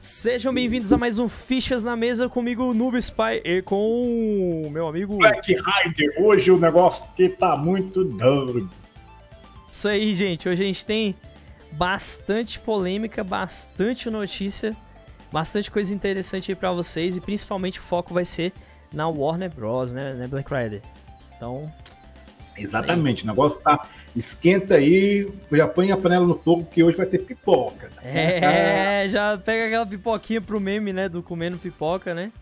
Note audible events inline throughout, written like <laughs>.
Sejam bem-vindos a mais um Fichas na Mesa comigo, Noob Spy, e com o meu amigo... Black Rider, hoje o negócio que tá muito doido. Isso aí, gente. Hoje a gente tem bastante polêmica, bastante notícia, bastante coisa interessante aí pra vocês, e principalmente o foco vai ser na Warner Bros, né, né Black Rider? Então, Exatamente, o negócio tá. Esquenta aí, já põe a panela no fogo, que hoje vai ter pipoca. É, já pega aquela pipoquinha pro meme, né? Do comendo pipoca, né?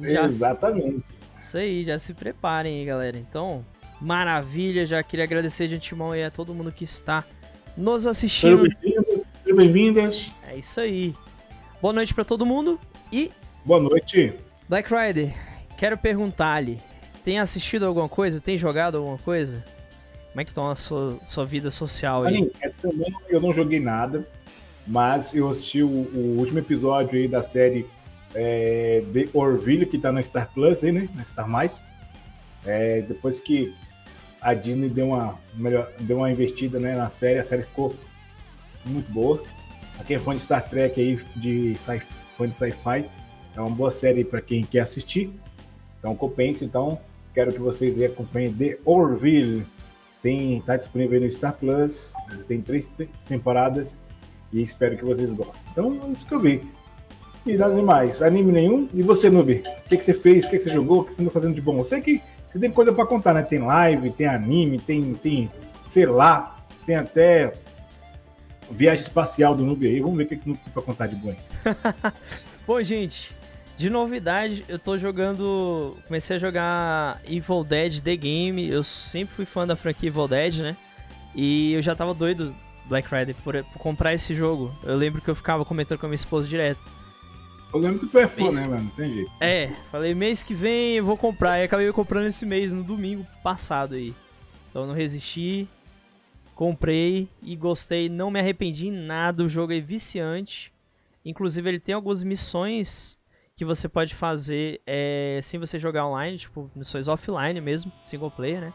Já Exatamente. Isso aí, já se preparem aí, galera. Então, maravilha, já queria agradecer de antemão aí a todo mundo que está nos assistindo. sejam bem-vindas. É isso aí. Boa noite pra todo mundo e Boa noite. Black Rider, quero perguntar-lhe, tem assistido alguma coisa? Tem jogado alguma coisa? Como é que está a sua, sua vida social aí? Essa semana eu não joguei nada, mas eu assisti o, o último episódio aí da série é, The Orville, que tá no Star Plus aí, né? Na Star Mais. É, depois que a Disney deu uma, melhor, deu uma investida né, na série, a série ficou muito boa. Pra quem é fã de Star Trek aí, de sci, fã de sci-fi, é uma boa série para quem quer assistir. Então compensa, então quero que vocês acompanhem The Orville. Tem, tá disponível no Star Plus, tem três te- temporadas e espero que vocês gostem. Então é isso que eu vi. E nada demais, anime nenhum. E você, Noob? O que, que você fez? O que, que você jogou? O que você andou fazendo de bom? Eu sei que você tem coisa pra contar, né? Tem live, tem anime, tem, tem sei lá, tem até viagem espacial do Noob aí. Vamos ver o que, que o Noob tem pra contar de bom aí. <laughs> Bom, gente, de novidade, eu tô jogando. Comecei a jogar Evil Dead The Game. Eu sempre fui fã da franquia Evil Dead, né? E eu já tava doido, Black Rider, por, por comprar esse jogo. Eu lembro que eu ficava comentando com a minha esposa direto. Eu lembro que tu é fã, Isso. né, mano? Tem jeito. É, falei, mês que vem eu vou comprar. E acabei comprando esse mês, no domingo passado aí. Então eu não resisti, comprei e gostei. Não me arrependi em nada. O jogo é viciante. Inclusive, ele tem algumas missões que você pode fazer é, sem você jogar online, tipo, missões offline mesmo, single player, né?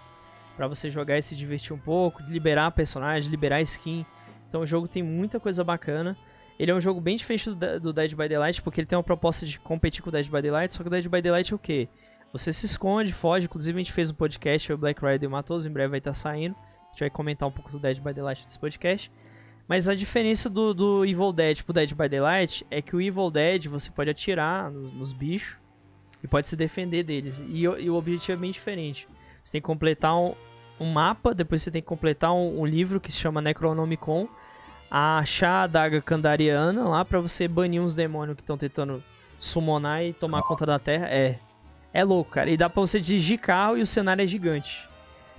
Pra você jogar e se divertir um pouco, liberar personagem, liberar skin. Então o jogo tem muita coisa bacana. Ele é um jogo bem diferente do, do Dead by Daylight, porque ele tem uma proposta de competir com o Dead by Daylight, só que o Dead by Daylight é o quê? Você se esconde, foge, inclusive a gente fez um podcast, o Black Rider Matos, em breve vai estar saindo. A gente vai comentar um pouco do Dead by Daylight nesse podcast. Mas a diferença do, do Evil Dead pro Dead by Daylight é que o Evil Dead você pode atirar nos, nos bichos e pode se defender deles. E, o- e o objetivo é bem diferente. Você tem que completar um, um mapa, depois você tem que completar um, um livro que se chama Necronomicon, achar a adaga Kandariana lá pra você banir uns demônios que estão tentando summonar e tomar conta da Terra. É. É louco, cara. E dá pra você dirigir carro e o cenário é gigante.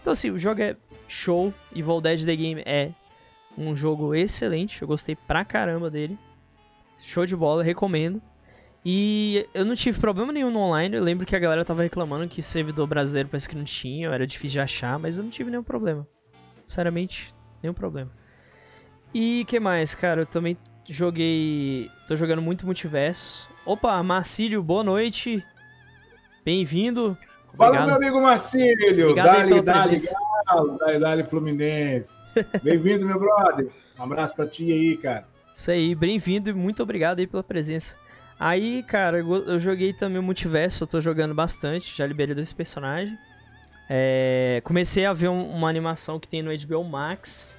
Então assim, o jogo é show. Evil Dead The Game é um jogo excelente. Eu gostei pra caramba dele. Show de bola, recomendo. E eu não tive problema nenhum no online. Eu lembro que a galera tava reclamando que servidor brasileiro parece que não tinha, era difícil de achar, mas eu não tive nenhum problema. Sinceramente, nenhum problema. E que mais, cara? Eu também joguei. tô jogando muito multiverso. Opa, Marcílio, boa noite. Bem-vindo. Fala, meu amigo Marcílio. Obrigado Dali, dali, dali, dali, Fluminense. Bem-vindo, meu brother. Um abraço pra ti aí, cara. Isso aí, bem-vindo e muito obrigado aí pela presença. Aí, cara, eu joguei também o Multiverso, eu tô jogando bastante, já liberei dois personagens. É, comecei a ver um- uma animação que tem no HBO Max,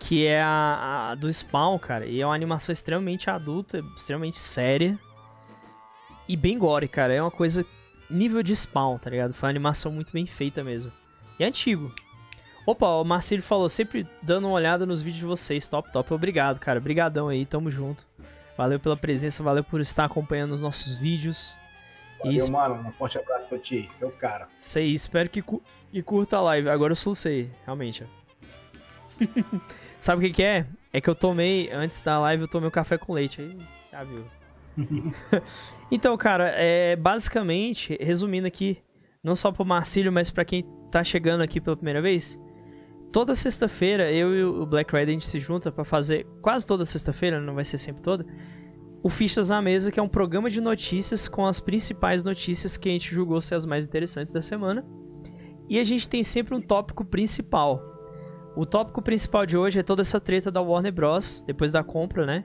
que é a, a do Spawn, cara. E é uma animação extremamente adulta, extremamente séria. E bem gore, cara. É uma coisa nível de Spawn, tá ligado? Foi uma animação muito bem feita mesmo. E é antigo. Opa, o Marcelo falou, sempre dando uma olhada nos vídeos de vocês, top, top. Obrigado, cara. Obrigadão aí, tamo junto. Valeu pela presença, valeu por estar acompanhando os nossos vídeos. Valeu, Isso. mano. Um forte abraço pra ti, seu cara. Sei, espero que, cu- que curta a live. Agora eu solucei, realmente. <laughs> Sabe o que, que é? É que eu tomei, antes da live, eu tomei um café com leite. Aí, já viu. <laughs> então, cara, é, basicamente, resumindo aqui, não só pro Marcílio, mas pra quem tá chegando aqui pela primeira vez, toda sexta-feira eu e o Black Rider a gente se junta pra fazer, quase toda sexta-feira, não vai ser sempre toda, o Fichas na Mesa, que é um programa de notícias com as principais notícias que a gente julgou ser as mais interessantes da semana. E a gente tem sempre um tópico principal. O tópico principal de hoje é toda essa treta da Warner Bros. depois da compra, né?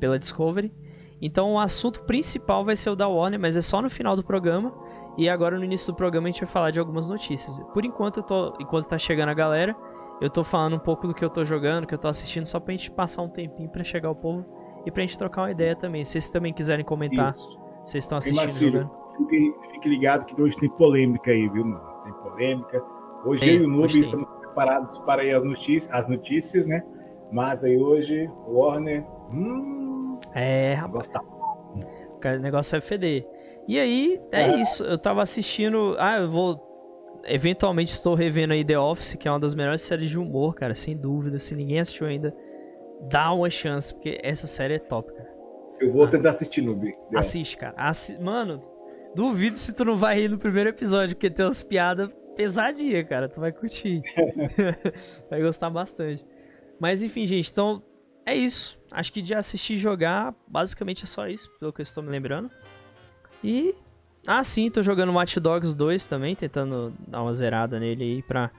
Pela Discovery. Então o assunto principal vai ser o da Warner, mas é só no final do programa. E agora no início do programa a gente vai falar de algumas notícias. Por enquanto, tô, enquanto tá chegando a galera, eu tô falando um pouco do que eu tô jogando, que eu tô assistindo, só pra gente passar um tempinho para chegar o povo e pra gente trocar uma ideia também. Se vocês também quiserem comentar, Isso. vocês estão assistindo. Marcílio, fique, fique ligado que hoje tem polêmica aí, viu, mano? Tem polêmica. Hoje tem, eu e o Noob estamos preparados para as notícias, as notícias, né? Mas aí hoje, Warner. Hum, é, rapaz. Tá... O negócio vai feder. E aí, é, é isso. Eu tava assistindo. Ah, eu vou. Eventualmente estou revendo aí The Office, que é uma das melhores séries de humor, cara, sem dúvida. Se ninguém assistiu ainda, dá uma chance, porque essa série é top, cara. Eu vou tentar assistir, Noob. Assiste, cara. Assi... Mano, duvido se tu não vai rir no primeiro episódio, porque tem umas piadas pesadinhas, cara. Tu vai curtir. <laughs> vai gostar bastante. Mas enfim, gente, então é isso. Acho que de assistir e jogar, basicamente é só isso, pelo que eu estou me lembrando. E. Ah, sim, tô jogando Watch Dogs 2 também, tentando dar uma zerada nele aí pra.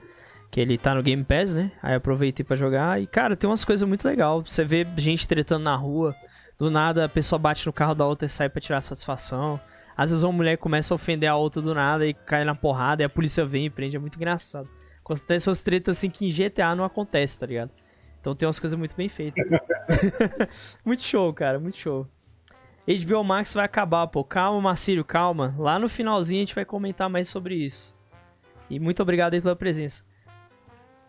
Que ele tá no Game Pass, né? Aí aproveitei para jogar. E, cara, tem umas coisas muito legais. Você vê gente tretando na rua. Do nada a pessoa bate no carro da outra e sai pra tirar satisfação. Às vezes uma mulher começa a ofender a outra do nada e cai na porrada e a polícia vem e prende. É muito engraçado. Acontece essas tretas assim que em GTA não acontece, tá ligado? Então tem umas coisas muito bem feitas. <laughs> <laughs> muito show, cara, muito show. HBO Max vai acabar, pô. Calma, Marcílio, calma. Lá no finalzinho a gente vai comentar mais sobre isso. E muito obrigado aí pela presença.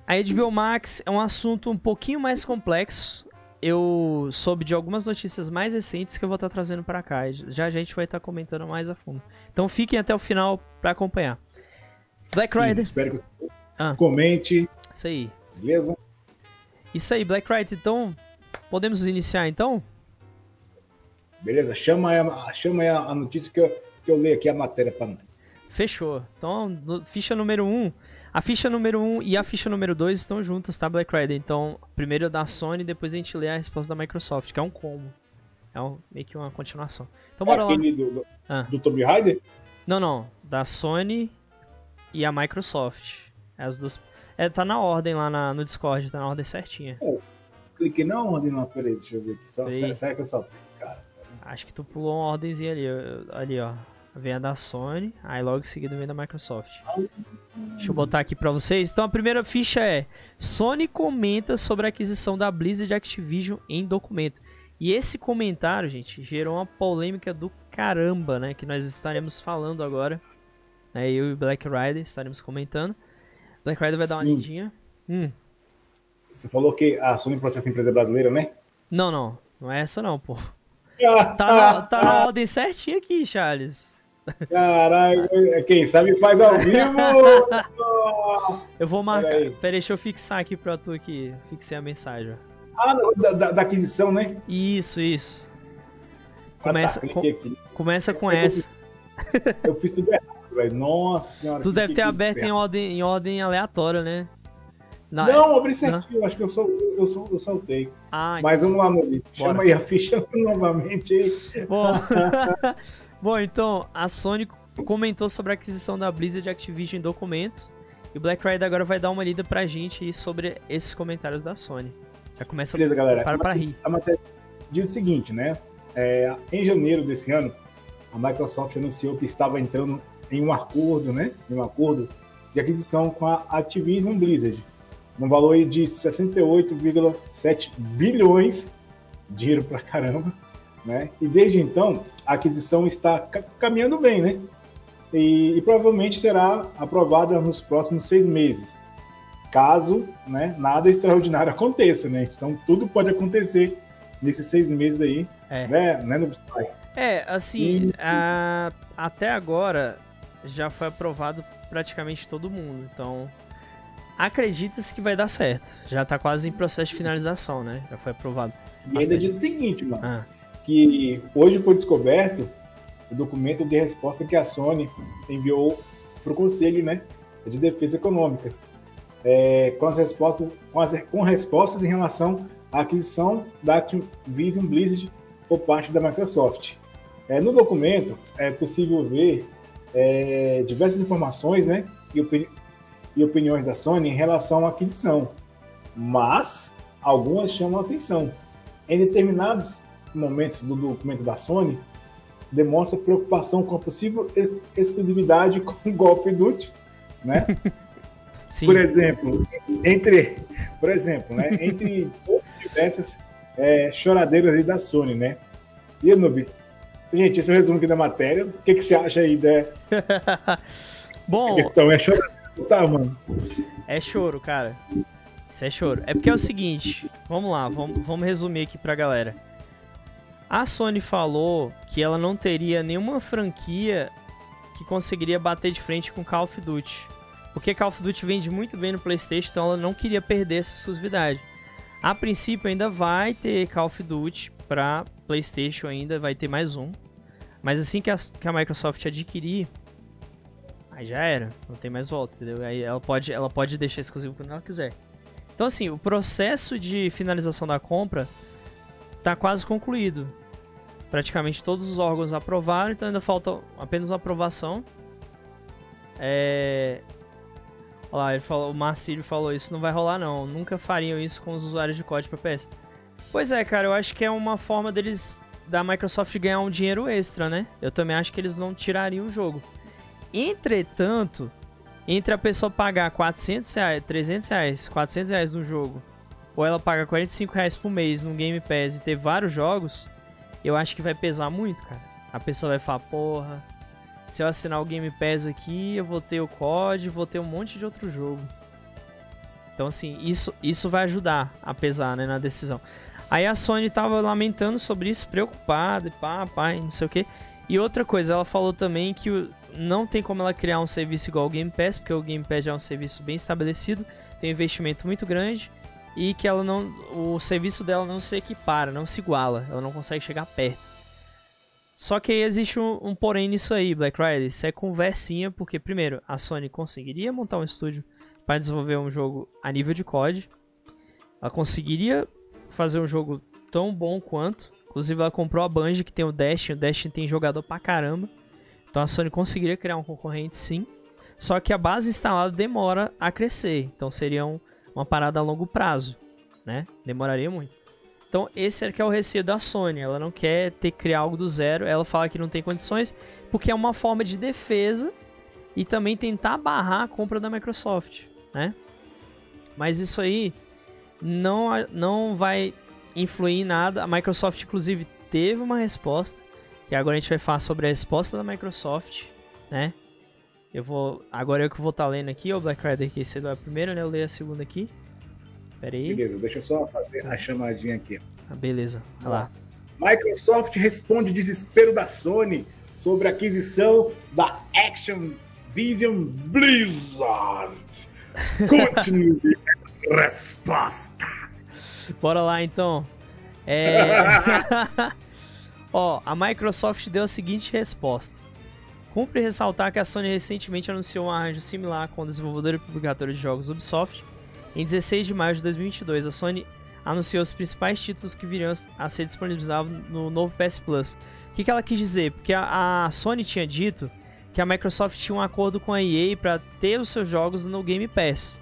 A HBO Max é um assunto um pouquinho mais complexo. Eu soube de algumas notícias mais recentes que eu vou estar trazendo para cá. Já a gente vai estar comentando mais a fundo. Então fiquem até o final para acompanhar. Black Sim, Rider. Espero que você ah. comente. Isso aí. Beleza? Isso aí, Black Rider. Então, podemos iniciar então? Beleza, chama aí, a, chama aí a notícia que eu, que eu leio aqui a matéria para nós. Fechou. Então, ficha número 1. Um, a ficha número 1 um e a ficha número 2 estão juntas, tá, Black Rider? Então, primeiro da Sony, depois a gente lê a resposta da Microsoft, que é um combo. É um, meio que uma continuação. Então, bora lá. Do, do, ah. do Tomb Raider? Não, não. Da Sony e a Microsoft. As duas é, tá na ordem lá na, no Discord, tá na ordem certinha. É, cliquei na ordem lá, peraí, deixa eu ver aqui. Só, será que eu só. Cara, Acho que tu pulou uma ordemzinha ali, ali, ó. Vem a da Sony, aí logo em seguida vem da Microsoft. Deixa eu botar aqui pra vocês. Então a primeira ficha é: Sony comenta sobre a aquisição da Blizzard Activision em documento. E esse comentário, gente, gerou uma polêmica do caramba, né? Que nós estaremos falando agora. Né, eu e o Black Rider estaremos comentando. Black Rider vai dar uma lidinha. Hum. Você falou que a Sony processa a empresa brasileira, né? Não, não. Não é essa não, pô. <laughs> Tá, na, tá na ordem certinha aqui, Charles. Caralho, quem sabe faz ao vivo! eu vou marcar. Pera aí. Pera deixa eu fixar aqui pra tu aqui. Fixei a mensagem. Ah, da, da, da aquisição, né? Isso, isso. Começa, ah, tá, com, começa com eu essa. Fiz, <laughs> eu fiz tudo errado velho. Nossa senhora. Tu deve ter aberto em ordem, em ordem aleatória, né? Na... Não, abri certinho. Acho que eu, sol, eu, sol, eu soltei. Ah, Mas vamos lá. Chama aí a ficha <laughs> novamente aí. Bom. <laughs> Bom, então, a Sony comentou sobre a aquisição da Blizzard Activision em documento. E o Black Rider agora vai dar uma lida pra gente sobre esses comentários da Sony. Já começa Beleza, galera. para pra rir. A matéria diz o seguinte, né? É, em janeiro desse ano, a Microsoft anunciou que estava entrando em um acordo, né? Em um acordo de aquisição com a Activision Blizzard, no valor de 68,7 bilhões, dinheiro pra caramba, né? E desde então a aquisição está caminhando bem, né? E, e, provavelmente será aprovada nos próximos seis meses, caso né, nada extraordinário aconteça, né? Então tudo pode acontecer nesses seis meses aí, é. né? né no... É, assim, e... a... até agora já foi aprovado praticamente todo mundo. Então, acredita-se que vai dar certo. Já tá quase em processo de finalização, né? Já foi aprovado. E ainda diz o seguinte, mano. Ah. Que hoje foi descoberto o documento de resposta que a Sony enviou para o Conselho né, de Defesa Econômica. É, com as respostas com, as, com respostas em relação à aquisição da Activision Blizzard por parte da Microsoft. É, no documento é possível ver é, diversas informações né, e, opini e opiniões da Sony em relação à aquisição, mas algumas chamam a atenção. Em determinados momentos do documento da Sony demonstra preocupação com a possível exclusividade <laughs> com o Golf Duty, né? <laughs> Sim. Por exemplo, entre, por exemplo, né, entre <laughs> diversas é, choradeiras da Sony, né? E Noob, gente, esse é o resumo aqui da matéria. O que, que você acha aí da Bom, a questão é choradeira, tá, mano? É choro, cara. Isso é choro. É porque é o seguinte, vamos lá, vamos, vamos resumir aqui pra galera. A Sony falou que ela não teria nenhuma franquia que conseguiria bater de frente com Call of Duty. Porque Call of Duty vende muito bem no PlayStation, então ela não queria perder essa exclusividade. A princípio ainda vai ter Call of Duty para PlayStation ainda, vai ter mais um. Mas assim que a, que a Microsoft adquirir, aí já era, não tem mais volta, entendeu? Aí ela pode, ela pode deixar exclusivo quando ela quiser. Então assim, o processo de finalização da compra está quase concluído. Praticamente todos os órgãos aprovaram, então ainda falta apenas a aprovação. É... Olha lá, ele falou, o Marcílio falou, isso não vai rolar não. Nunca fariam isso com os usuários de código para PS. Pois é, cara, eu acho que é uma forma deles da Microsoft ganhar um dinheiro extra, né? Eu também acho que eles não tirariam o jogo. Entretanto, entre a pessoa pagar 400 reais, 300 reais, 400 reais no jogo, ou ela paga 45 reais por mês no Game Pass e ter vários jogos, eu acho que vai pesar muito, cara. A pessoa vai falar, porra, se eu assinar o Game Pass aqui, eu vou ter o COD, vou ter um monte de outro jogo. Então, assim, isso, isso vai ajudar a pesar né, na decisão. Aí a Sony tava lamentando sobre isso, preocupada, e pá, pá, não sei o que. E outra coisa, ela falou também que não tem como ela criar um serviço igual ao Game Pass, porque o Game Pass já é um serviço bem estabelecido, tem um investimento muito grande e que ela não, o serviço dela não se equipara, não se iguala, ela não consegue chegar perto. Só que aí existe um, um porém nisso aí, Black Friday, isso é conversinha, porque primeiro, a Sony conseguiria montar um estúdio para desenvolver um jogo a nível de COD, ela conseguiria fazer um jogo tão bom quanto. Inclusive, ela comprou a Bungie, que tem o Destiny. O Destiny tem jogador pra caramba. Então a Sony conseguiria criar um concorrente sim. Só que a base instalada demora a crescer. Então seria um, uma parada a longo prazo. Né? Demoraria muito. Então esse é que é o receio da Sony. Ela não quer ter criar algo do zero. Ela fala que não tem condições. Porque é uma forma de defesa. E também tentar barrar a compra da Microsoft. Né? Mas isso aí não, não vai influir em nada. A Microsoft, inclusive, teve uma resposta. Que agora a gente vai falar sobre a resposta da Microsoft, né? Eu vou. Agora eu que vou estar tá lendo aqui, o Black Rider que você leu a primeira, né? Eu leio a segunda aqui. Pera aí. Beleza, deixa eu só fazer a chamadinha aqui. Ah, beleza, vai lá. Microsoft responde desespero da Sony sobre a aquisição da Action Vision Blizzard. <laughs> Continue resposta. Bora lá então. É... <laughs> Ó, a Microsoft deu a seguinte resposta. Cumpre ressaltar que a Sony recentemente anunciou um arranjo similar com o desenvolvedor e publicador de jogos Ubisoft. Em 16 de maio de 2022, a Sony anunciou os principais títulos que viriam a ser disponibilizados no novo PS Plus. O que, ela quis dizer? Porque a, Sony tinha dito que a Microsoft tinha um acordo com a EA para ter os seus jogos no Game Pass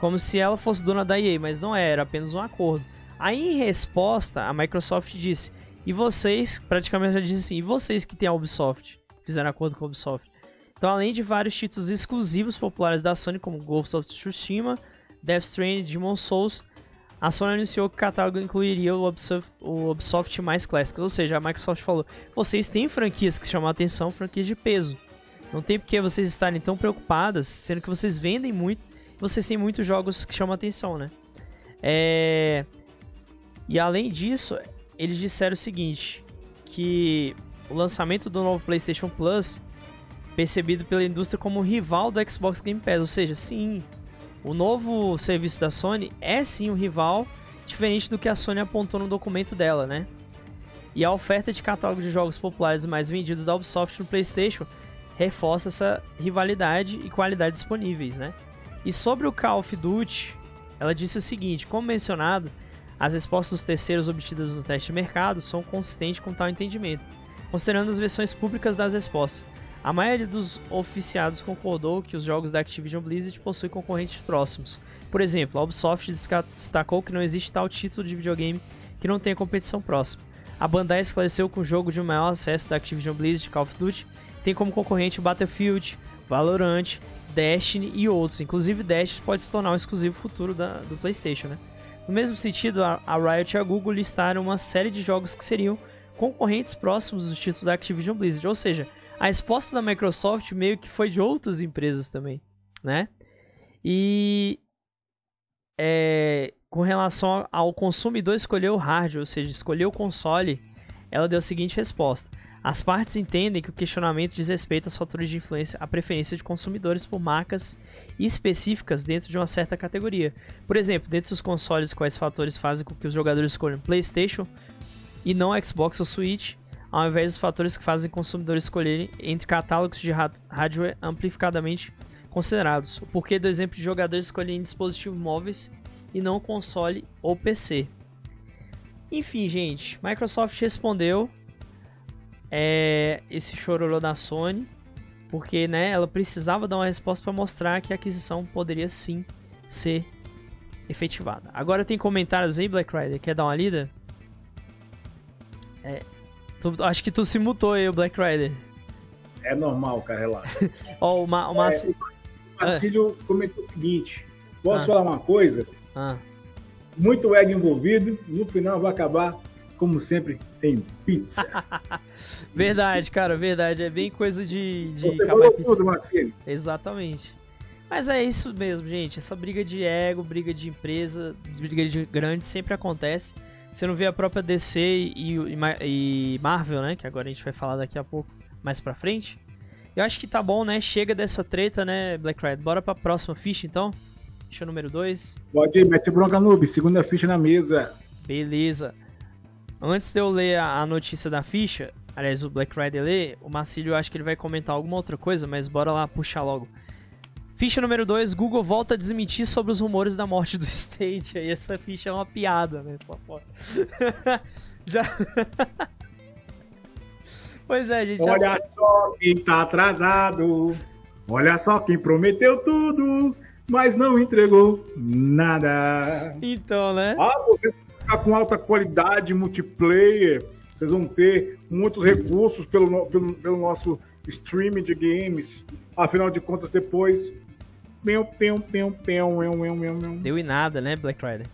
como se ela fosse dona da EA, mas não era apenas um acordo. Aí em resposta, a Microsoft disse: "E vocês, praticamente já disse assim, e vocês que têm a Ubisoft, fizeram acordo com a Ubisoft". Então, além de vários títulos exclusivos populares da Sony, como Ghost of Tsushima, Death Stranding, Demon Souls, a Sony anunciou que o catálogo incluiria o Ubisoft, o Ubisoft mais clássicos, ou seja, a Microsoft falou: vocês têm franquias que chamam a atenção, franquias de peso. Não tem porque vocês estarem tão preocupadas, sendo que vocês vendem muito vocês têm muitos jogos que chamam atenção, né? É... E além disso, eles disseram o seguinte, que o lançamento do novo PlayStation Plus percebido pela indústria como rival do Xbox Game Pass, ou seja, sim, o novo serviço da Sony é sim um rival diferente do que a Sony apontou no documento dela, né? E a oferta de catálogo de jogos populares mais vendidos da Ubisoft no PlayStation reforça essa rivalidade e qualidade disponíveis, né? E sobre o Call of Duty, ela disse o seguinte: como mencionado, as respostas dos terceiros obtidas no teste de mercado são consistentes com tal entendimento, considerando as versões públicas das respostas. A maioria dos oficiados concordou que os jogos da Activision Blizzard possuem concorrentes próximos. Por exemplo, a Ubisoft destacou que não existe tal título de videogame que não tenha competição próxima. a Bandai esclareceu que o jogo de maior acesso da Activision Blizzard Call of Duty tem como concorrente o Battlefield, Valorant, Destiny e outros. Inclusive, Destiny pode se tornar um exclusivo futuro da, do PlayStation, né? No mesmo sentido, a, Riot e a Google listaram uma série de jogos que seriam concorrentes próximos dos títulos da Activision Blizzard. Ou seja, a resposta da Microsoft meio que foi de outras empresas também, né? E é, com relação ao consumidor escolher o hardware, ou seja, escolher o console, ela deu a seguinte resposta. As partes entendem que o questionamento diz respeito aos fatores de influência à preferência de consumidores por marcas específicas dentro de uma certa categoria. Por exemplo, dentro dos consoles, quais fatores fazem com que os jogadores escolham PlayStation e não Xbox ou Switch, ao invés dos fatores que fazem consumidores escolherem entre catálogos de hardware amplificadamente considerados. O porquê do exemplo de jogadores escolherem dispositivos móveis e não console ou PC. Enfim, gente, Microsoft respondeu é, esse chororô da Sony, porque né, ela precisava dar uma resposta para mostrar que a aquisição poderia sim ser efetivada. Agora tem comentários aí, Black Rider, quer dar uma lida? É, tu, acho que tu se mutou aí, Black Rider. É normal, cara, relaxa. <laughs> Ó, oh, o, Ma, o, Mac... é, o Marcílio é. comentou o seguinte: posso ah. falar uma coisa? Ah. Muito ego envolvido, no final vai acabar como sempre, tem pizza. <laughs> verdade, cara, verdade. É bem coisa de. de Você falou tudo, Marcelo. Exatamente. Mas é isso mesmo, gente. Essa briga de ego, briga de empresa, briga de grande sempre acontece. Você não vê a própria DC e, e, e, Marvel, né? Que agora a gente vai falar daqui a pouco, mais pra frente. Eu acho que tá bom, né? Chega dessa treta, né, Black Rider? Bora pra próxima ficha, então? Ficha número 2. Pode ir, mete bronca noob. Segunda ficha na mesa. Beleza. Antes de eu ler a, notícia da ficha, aliás, o Black Rider lê, o Marcílio acho que ele vai comentar alguma outra coisa, mas bora lá puxar logo. Ficha número 2, Google volta a desmentir sobre os rumores da morte do <laughs> Stadia. E essa ficha é uma piada, né? Só pode. <laughs> Já. <laughs> pois é, gente. Olha já... só quem tá atrasado. Olha só quem prometeu tudo, mas não entregou nada. Então, né? Ah, você jogar com alta qualidade, multiplayer, vocês vão ter muitos recursos pelo, pelo, pelo nosso streaming de games. Afinal de contas, depois. Pium, pium, pium, pium, Deu em nada, né, Black Rider?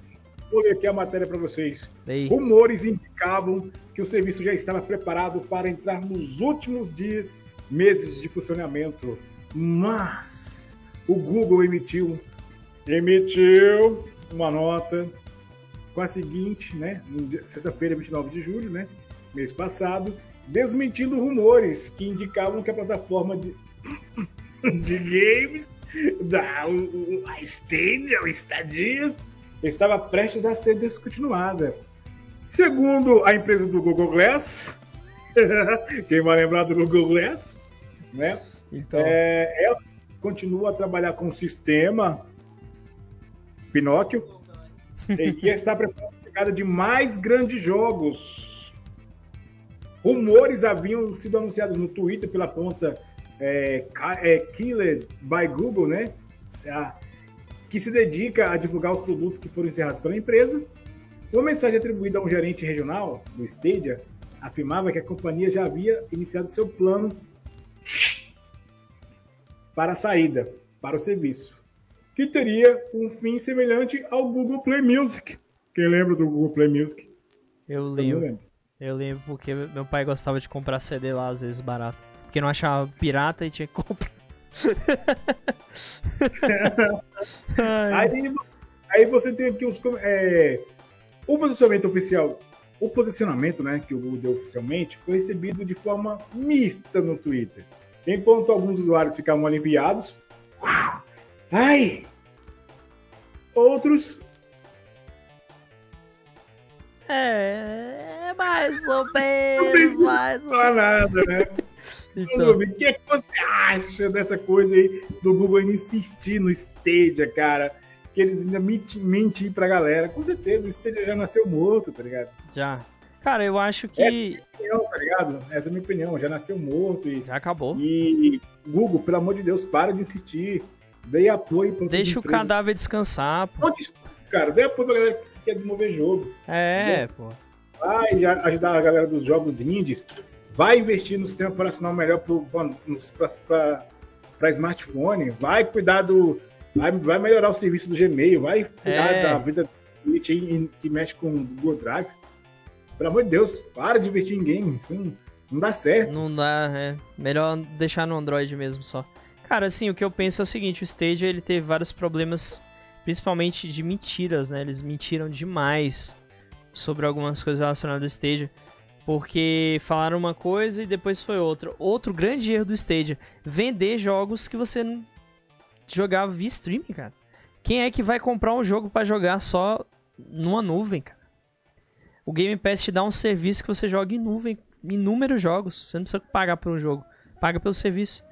Vou ler aqui a matéria para vocês. Rumores indicavam que o serviço já estava preparado para entrar nos últimos dias, meses de funcionamento. Mas o Google emitiu, emitiu uma nota com a seguinte, né, sexta-feira, 29 de julho, né, mês passado, desmentindo rumores que indicavam que a plataforma de, <coughs> de games da o, a Stadia, o Stadia, estava prestes a ser descontinuada. Segundo a empresa do Google Glass, <laughs> quem vai lembrar do Google Glass, né? Então. É, ela continua a trabalhar com o sistema Pinóquio, e está preparando a chegada de mais grandes jogos. Rumores haviam sido anunciados no Twitter pela conta é, é, Killer by Google, né? Que se dedica a divulgar os produtos que foram encerrados pela empresa. Uma mensagem atribuída a um gerente regional do Stadia afirmava que a companhia já havia iniciado seu plano para a saída para o serviço que teria um fim semelhante ao Google Play Music. Quem lembra do Google Play Music? Eu lembro. Eu lembro, eu lembro porque meu pai gostava de comprar CD lá, às vezes barato. Porque não achava pirata e tinha que comprar. <laughs> aí, aí você tem aqui os. É, o posicionamento oficial. O posicionamento né, que o Google deu oficialmente foi recebido de forma mista no Twitter. Enquanto alguns usuários ficavam aliviados, Ai! Outros. É, mais ou <laughs> menos, mais ou menos. nada, né? <laughs> Então. O que, é que você acha dessa coisa aí do Google insistir no Stadia, cara? Que eles ainda mentem, mentem pra galera. Com certeza, o Stadia já nasceu morto, tá ligado? Já. Cara, eu acho que. É minha opinião, tá ligado? Essa é a minha opinião. Já nasceu morto e. Já acabou. E Google, pelo amor de Deus, para de insistir. Dei apoio para Deixa o cadáver descansar, pô. Não, cara, dei apoio pra galera que quer desenvolver jogo. É, entendeu? pô. vai ajudar a galera dos jogos indies, vai investir no sistema operacional melhor para smartphone, vai cuidar do. Vai, vai melhorar o serviço do Gmail, vai cuidar é. da vida do que mexe com o Google Drive. Pelo amor de Deus, para de investir em games. Não, não dá certo. Não dá, é. Melhor deixar no Android mesmo só. Cara, assim, o que eu penso é o seguinte, o Stadia ele teve vários problemas, principalmente de mentiras, né? Eles mentiram demais sobre algumas coisas relacionadas ao Stadia. Porque falaram uma coisa e depois foi outra. Outro grande erro do Stadia, vender jogos que você jogava via streaming, cara. Quem é que vai comprar um jogo para jogar só numa nuvem, cara? O Game Pass te dá um serviço que você joga em nuvem, inúmeros jogos. Você não precisa pagar por um jogo, paga pelo serviço.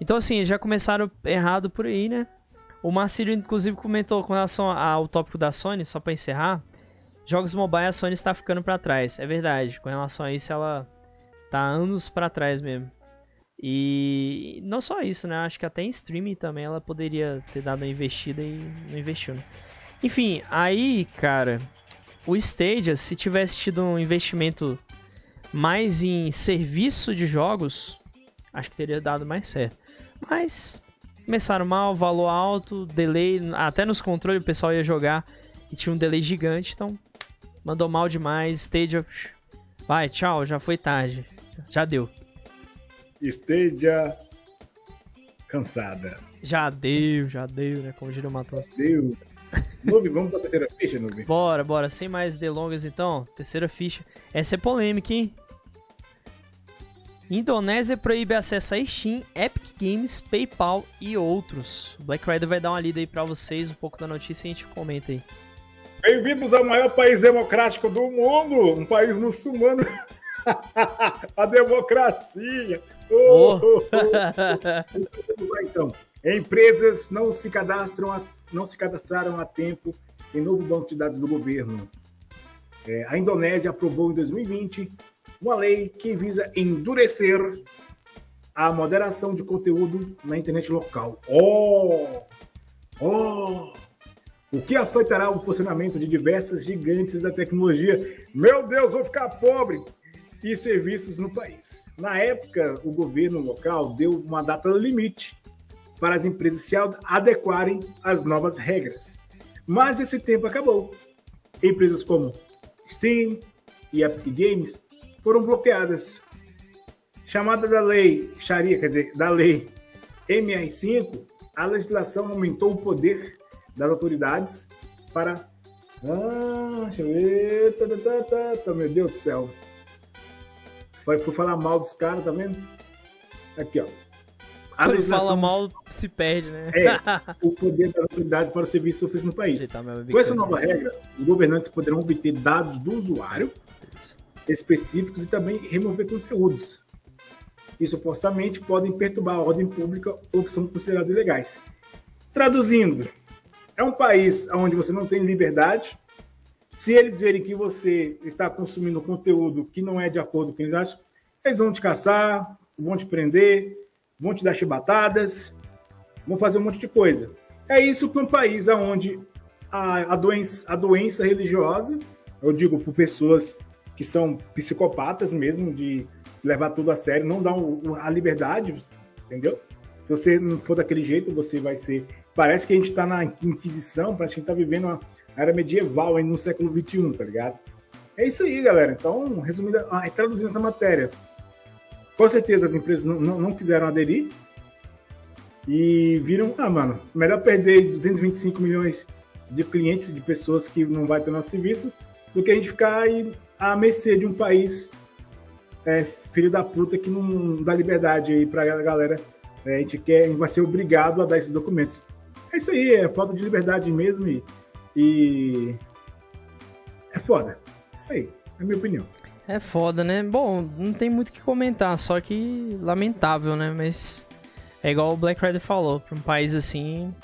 Então, assim, já começaram errado por aí, né? O Marcílio, inclusive, comentou com relação ao tópico da Sony, só para encerrar. Jogos mobile, a Sony está ficando para trás. É verdade. Com relação a isso, ela tá anos para trás mesmo. E não só isso, né? Acho que até em streaming também ela poderia ter dado uma investida e não investiu. Né? Enfim, aí, cara, o Stadia, se tivesse tido um investimento mais em serviço de jogos, acho que teria dado mais certo. Mas começaram mal, valor alto, delay, até nos controles o pessoal ia jogar e tinha um delay gigante, então mandou mal demais. Stadia, vai, tchau, já foi tarde, já deu. Stadia cansada. Já deu, já deu, né? Como diria o Matos. Deu. Noob, vamos pra terceira ficha, Noob? Bora, bora. Sem mais delongas, então. Terceira ficha. Essa é polêmica, hein? Indonésia proíbe acesso a Steam, Epic Games, PayPal e outros. O Black Rider vai dar uma lida aí pra vocês, um pouco da notícia e a gente comenta aí. Bem-vindos ao maior país democrático do mundo, um país muçulmano. <laughs> a democracia. Oh, <laughs> oh. oh, então, empresas não se cadastram a não se cadastraram a tempo em novo banco de dados do governo. É, a Indonésia aprovou em 2020 uma lei que visa endurecer a moderação de conteúdo na internet local. Oh! Oh! O que afetará o funcionamento de diversas gigantes da tecnologia. Meu Deus, vou ficar pobre! E serviços no país. Na época, o governo local deu uma data limite para as empresas se adequarem às novas regras. Mas esse tempo acabou. Empresas como Steam e Epic Games foram bloqueadas. Chamada da lei Sharia, quer dizer, da lei MI5, a legislação aumentou o poder das autoridades para. Ah, deixa eu ver. Tá, tá, tá, meu Deus do céu. Foi, fui falar mal dos caras, tá vendo? Aqui, ó. A Quando legislação... fala mal, se perde, né? É, <laughs> o poder das autoridades para o serviço oferecido no país. Com essa nova regra, os governantes poderão obter dados do usuário específicos e também remover conteúdos que supostamente podem perturbar a ordem pública ou que são considerados ilegais. Traduzindo, é um país onde você não tem liberdade. Se eles verem que você está consumindo conteúdo que não é de acordo com o que eles acham, eles vão te caçar, vão te prender, vão te dar chibatadas, vão fazer um monte de coisa. É isso que um país onde a, a, doença, a doença religiosa, eu digo por pessoas que são psicopatas mesmo, de levar tudo a sério, não dão a liberdade, entendeu? Se você não for daquele jeito, você vai ser. Parece que a gente está na Inquisição, parece que a gente está vivendo uma era medieval ainda no século XXI, tá ligado? É isso aí, galera. Então, resumindo, ah, traduzindo essa matéria, com certeza as empresas não, não, não quiseram aderir e viram, ah, mano, melhor perder 225 milhões de clientes, de pessoas que não vai ter nosso serviço, do que a gente ficar aí à mercê de um país é, filho da puta que não dá liberdade aí pra galera. É, a gente quer, a gente vai ser obrigado a dar esses documentos. É isso aí, é falta de liberdade mesmo e, e é foda. É isso aí, é a minha opinião. É foda, né? Bom, não tem muito o que comentar, só que lamentável, né? Mas é igual o Black Rider falou, para um país assim,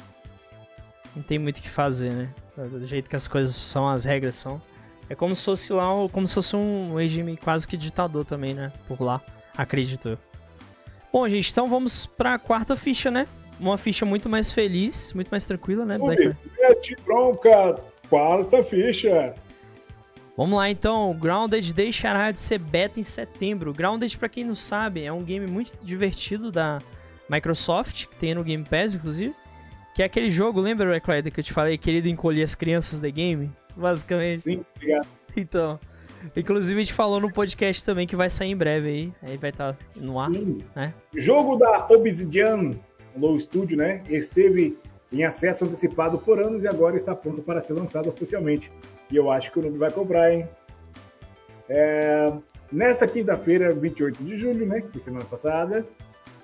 não tem muito o que fazer, né? Do jeito que as coisas são, as regras são. É como se fosse lá, como se fosse um regime quase que ditador também, né? Por lá, acredito eu. Bom, gente, então vamos pra quarta ficha, né? Uma ficha muito mais feliz, muito mais tranquila, né? Black Rider? bronca, quarta ficha. Vamos lá então, Grounded deixará de ser beta em setembro. Grounded, para quem não sabe, é um game muito divertido da Microsoft, que tem no Game Pass, inclusive. Que é aquele jogo, lembra, Reclaider, que eu te falei, querido encolher as crianças da game? Basicamente. Sim, obrigado. Então. Inclusive a gente falou no podcast também que vai sair em breve aí. Aí vai estar tá no ar. Sim. Né? Jogo da Obsidian, Low Studio, né? Esteve em acesso antecipado por anos e agora está pronto para ser lançado oficialmente. E eu acho que o Noob vai comprar, hein? É... Nesta quinta-feira, 28 de julho, né? Que semana passada,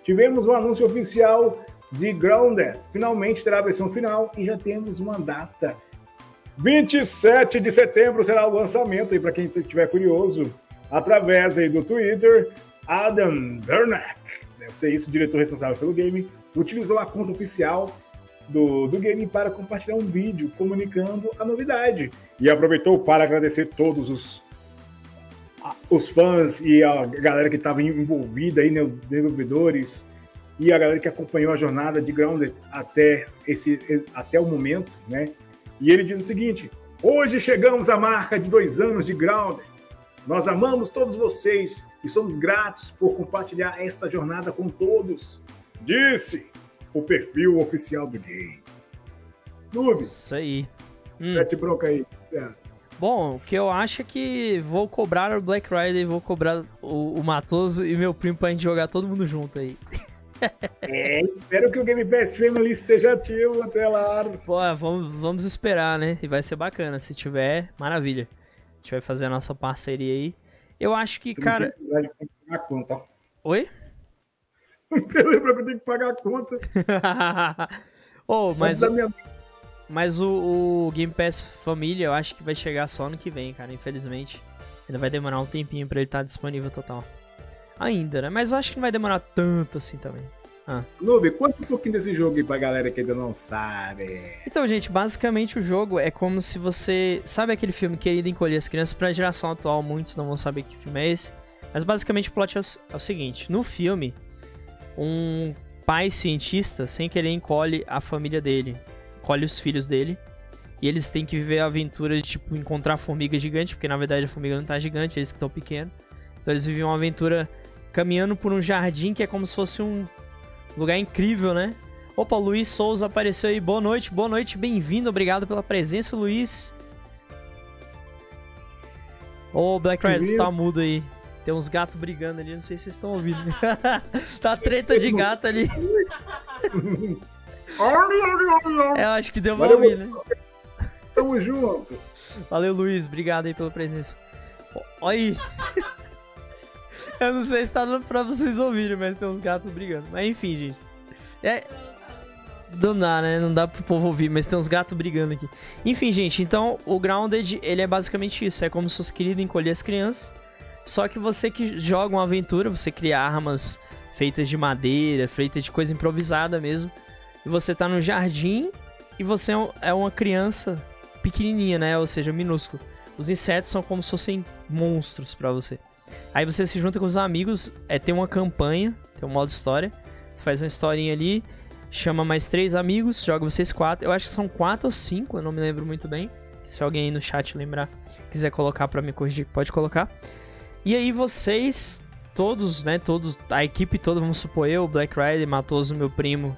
tivemos o um anúncio oficial de Grounded. Finalmente terá a versão final e já temos uma data. 27 de setembro será o lançamento, e para quem estiver curioso, através aí do Twitter, Adam Bernack, deve ser isso, o diretor responsável pelo game, utilizou a conta oficial do, do game para compartilhar um vídeo comunicando a novidade. E aproveitou para agradecer todos os, os fãs e a galera que estava envolvida aí, né, os desenvolvedores e a galera que acompanhou a jornada de Grounded até, esse, até o momento, né? E ele diz o seguinte: Hoje chegamos à marca de dois anos de Grounded. Nós amamos todos vocês e somos gratos por compartilhar esta jornada com todos. Disse o perfil oficial do game. Noob. Isso aí. Hum. Mete bronca aí, certo? Bom, o que eu acho é que vou cobrar o Black Rider, vou cobrar o, o Matoso e meu primo pra gente jogar todo mundo junto aí. É, espero que o Game Pass Family esteja ativo até lá. Pô, vamos, vamos esperar, né? E vai ser bacana. Se tiver, maravilha. A gente vai fazer a nossa parceria aí. Eu acho que, cara. Tem que pagar a conta. Oi? <laughs> Lembra que eu tenho que pagar a conta. <laughs> oh, mas. Minha... Mas o, o, Game Pass Família eu acho que vai chegar só no que vem, cara, infelizmente. Ainda vai demorar um tempinho pra ele estar tá disponível total. Ainda, né? Mas eu acho que não vai demorar tanto assim também. Ah. Noob, conta um pouquinho desse jogo aí pra galera que ainda não sabe. Então, gente, basicamente o jogo é como se você. Sabe aquele filme Querido Encolher as Crianças? Pra geração atual, muitos não vão saber que filme é esse. Mas basicamente o plot é o, é o seguinte: no filme, um pai cientista, sem querer, encolhe a família dele, encolhe os filhos dele. E eles têm que viver a aventura de, tipo, encontrar formiga gigante, porque na verdade a formiga não tá gigante, eles que estão pequenos. Então eles vivem uma aventura caminhando por um jardim que é como se fosse um lugar incrível, né? Opa, Luiz Souza apareceu aí. Boa noite, boa noite, bem-vindo. Obrigado pela presença, Luiz. Ô, oh, Black Red, tá mudo aí. Tem uns gatos brigando ali, não sei se vocês estão ouvindo. <laughs> tá treta de gato ali. é, acho que deu pra ouvir, né? Tamo junto. Valeu, Luiz. Obrigado aí pela presença. Olha aí. <laughs> Eu não sei se tá pra vocês ouvirem, mas tem uns gatos brigando. Mas enfim, gente. É. Não dá, né? Não dá pro povo ouvir, mas tem uns gatos brigando aqui. Enfim, gente, então o Grounded, ele é basicamente isso. É como se fosse querido encolher as crianças. Só que você que joga uma aventura, você cria armas feitas de madeira, feitas de coisa improvisada mesmo. E você tá no jardim e você é uma criança pequenininha, né? Ou seja, minúsculo. Os insetos são como se fossem monstros para você. Aí você se junta com os amigos, é, tem uma campanha, tem um modo história. Você faz uma historinha ali, chama mais três amigos, joga vocês quatro. Eu acho que são quatro ou cinco, eu não me lembro muito bem. Se alguém aí no chat lembrar, quiser colocar para me corrigir, pode colocar. E aí vocês, todos, né, todos, a equipe toda, vamos supor eu, Black Rider, Matoso, meu primo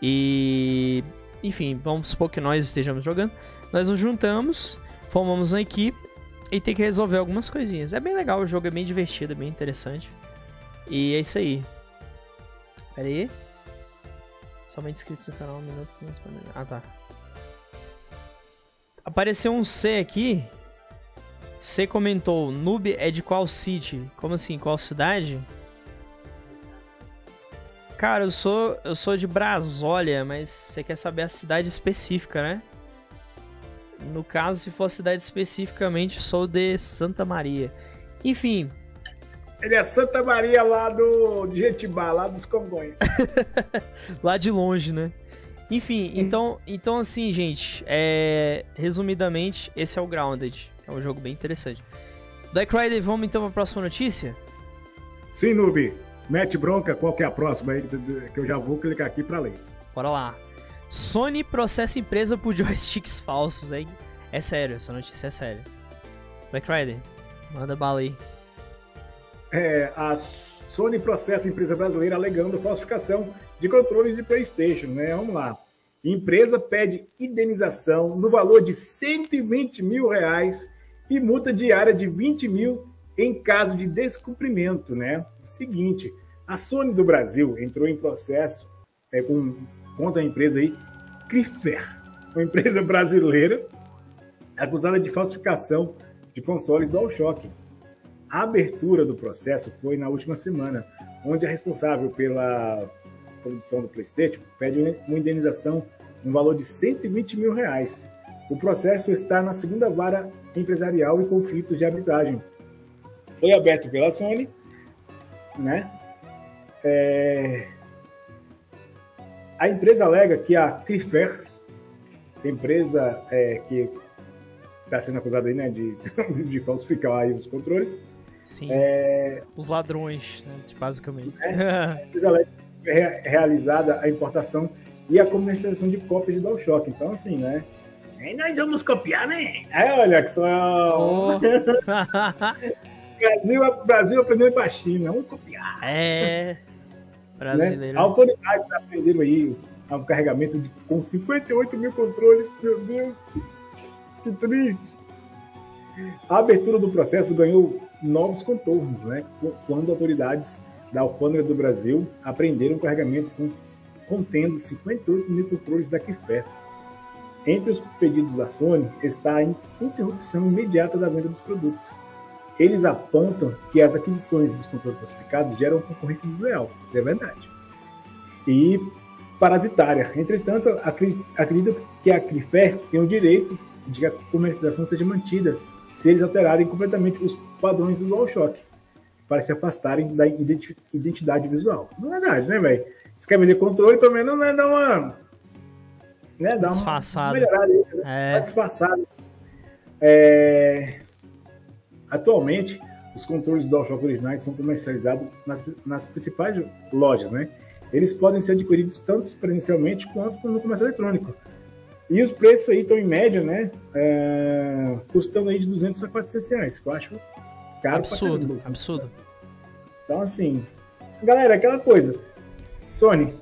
e... Enfim, vamos supor que nós estejamos jogando. Nós nos juntamos, formamos uma equipe e tem que resolver algumas coisinhas. É bem legal, o jogo é bem divertido, é bem interessante. E é isso aí. Pera aí. Somente inscritos no canal, um minuto. Ah, tá. Apareceu um C aqui. C comentou, noob é de qual city? Como assim, qual cidade? Cara, eu sou eu sou de Brasólia, mas você quer saber a cidade específica, né? No caso, se for a cidade especificamente, sou de Santa Maria. Enfim. Ele é Santa Maria lá do de Jetibá, lá dos Congonhas. <laughs> lá de longe, né? Enfim, hum. então, então assim, gente, é... resumidamente, esse é o Grounded. É um jogo bem interessante. Black Friday, vamos então para a próxima notícia? Sim, Nubi. Mete bronca, qual que é a próxima aí, que eu já vou clicar aqui para ler. Bora lá. Sony processa empresa por <laughs> joysticks falsos, hein? É sério, essa notícia é séria. Black Friday, manda bala aí. É, a Sony processa empresa brasileira alegando falsificação de controles de PlayStation, né? Vamos lá. Empresa pede indenização no valor de 120 mil reais e multa diária de 20 mil em caso de descumprimento, né? Seguinte, a Sony do Brasil entrou em processo é, com, contra a empresa aí, Crifer, uma empresa brasileira acusada de falsificação de consoles DualShock. A abertura do processo foi na última semana, onde a responsável pela produção do PlayStation pede uma indenização no valor de 120 mil reais. O processo está na segunda vara empresarial e conflitos de arbitragem. Foi aberto pela Sony, né? É... A empresa alega que a Clifer, empresa é, que está sendo acusada aí, né, de, <laughs> de falsificar aí os controles. Sim. É... Os ladrões, né, basicamente. É, <laughs> é realizada a importação e a comercialização de cópias de DualShock. Então, assim, né? E nós vamos copiar, né? Aí, olha que só. Oh. <laughs> Brasil, Brasil aprendeu baixinho, vamos copiar. É. Brasileiro. Né? Autoridades aprenderam aí um carregamento de, com 58 mil controles. Meu Deus. Que triste. A abertura do processo ganhou novos contornos, né? Quando autoridades da Alfândega do Brasil apreenderam um carregamento com, contendo 58 mil controles da Kifé. Entre os pedidos da Sony está a interrupção imediata da venda dos produtos. Eles apontam que as aquisições dos controles classificados geram concorrência desleal, isso é verdade. E parasitária. Entretanto, acredito que a CRIFER tem o direito de que a comercialização seja mantida se eles alterarem completamente os padrões do DualShock para se afastarem da identidade visual. Não é verdade, né, velho? Se quer vender controle, pelo menos né, dá uma. Né, dá uma melhorada aí, né? É. disfarçado. É... Atualmente, os controles do DualShock originais são comercializados nas, nas principais lojas, né? Eles podem ser adquiridos tanto presencialmente quanto no comércio eletrônico. E os preços aí estão em média, né? É, custando aí de 200 a 400 reais, que eu acho caro Absurdo, absurdo. Então, assim, galera, aquela coisa. Sony,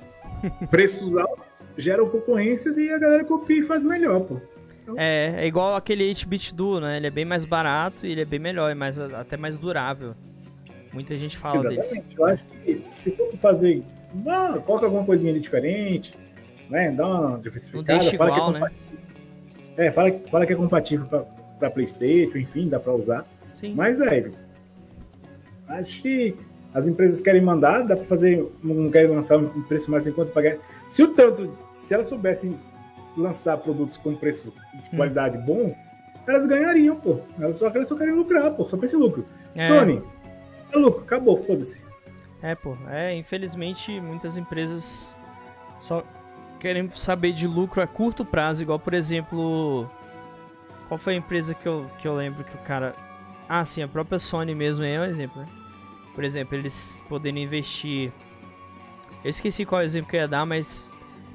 <laughs> preços altos geram concorrências e a galera copia e faz melhor, pô. Então... É, é igual aquele 8-bit Duo, né? Ele é bem mais barato e ele é bem melhor, é mais, até mais durável. Muita gente fala Exatamente. disso. Eu acho que se for fazer, ah, coloca alguma coisinha ali diferente, né? Dá uma diversificada. Não fala igual, que é né? É, fala, fala que é compatível para PlayStation, enfim, dá para usar. Sim. Mas, velho, acho que as empresas querem mandar, dá para fazer, não querem lançar um preço mais em conta pagar. Se o tanto, se elas soubessem lançar produtos com preço de hum. qualidade hum. bom, elas ganhariam, pô. Elas só, elas só querem lucrar, pô. Só pra esse lucro. É. Sony, é lucro, acabou, foda-se. É, pô. É, infelizmente, muitas empresas só querem saber de lucro a curto prazo, igual, por exemplo, qual foi a empresa que eu, que eu lembro que o cara... Ah, sim, a própria Sony mesmo é um exemplo, né? Por exemplo, eles poderem investir... Eu esqueci qual exemplo que eu ia dar, mas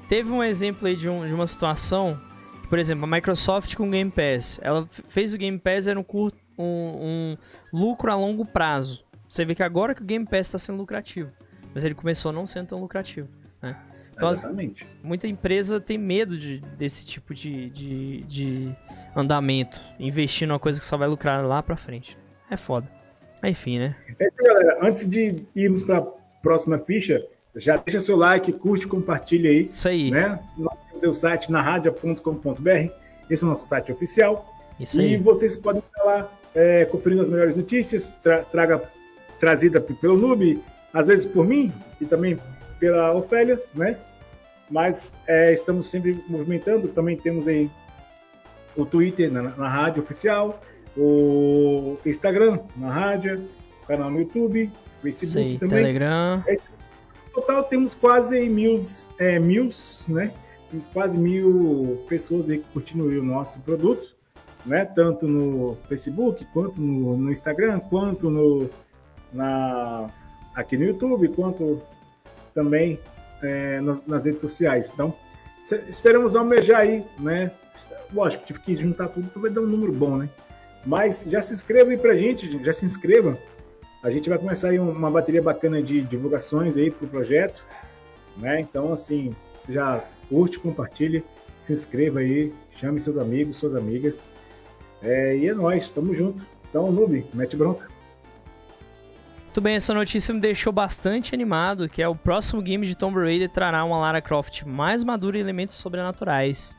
teve um exemplo aí de, um, de uma situação, por exemplo, a Microsoft com o Game Pass. Ela fez o Game Pass, era um, curto, um, um lucro a longo prazo. Você vê que agora que o Game Pass está sendo lucrativo, mas ele começou não sendo tão lucrativo, né? Então, Exatamente. Muita empresa tem medo de, desse tipo de, de, de andamento, investir numa coisa que só vai lucrar lá pra frente. É foda. Enfim, né? É isso, galera. Antes de irmos pra próxima ficha, já deixa seu like, curte, compartilha aí. Isso aí. Né? Nós temos o site narradia.com.br. Esse é o nosso site oficial. Isso aí. E vocês podem estar lá é, conferindo as melhores notícias, tra traga, trazida pelo Noob, às vezes por mim e também pela Ofélia, né? Mas é, estamos sempre movimentando. Também temos aí o Twitter na, na rádio oficial, o Instagram na rádio, canal no YouTube, Facebook Sei, também. Telegram. É, total temos quase mil, é, mil, né? Temos quase mil pessoas aí curtindo o nosso produto, né? Tanto no Facebook, quanto no, no Instagram, quanto no, na, aqui no YouTube, quanto também é, nas redes sociais. Então, esperamos almejar aí, né? Lógico, tive que juntar tudo para dar um número bom, né? Mas já se inscreva aí pra gente, já se inscreva. A gente vai começar aí uma bateria bacana de divulgações aí pro projeto, né? Então, assim, já curte, compartilhe, se inscreva aí, chame seus amigos, suas amigas. É, e é nóis, tamo junto. Então, Noob, mete bronca. Muito bem, essa notícia me deixou bastante animado, que é o próximo game de Tomb Raider trará uma Lara Croft mais madura e elementos sobrenaturais.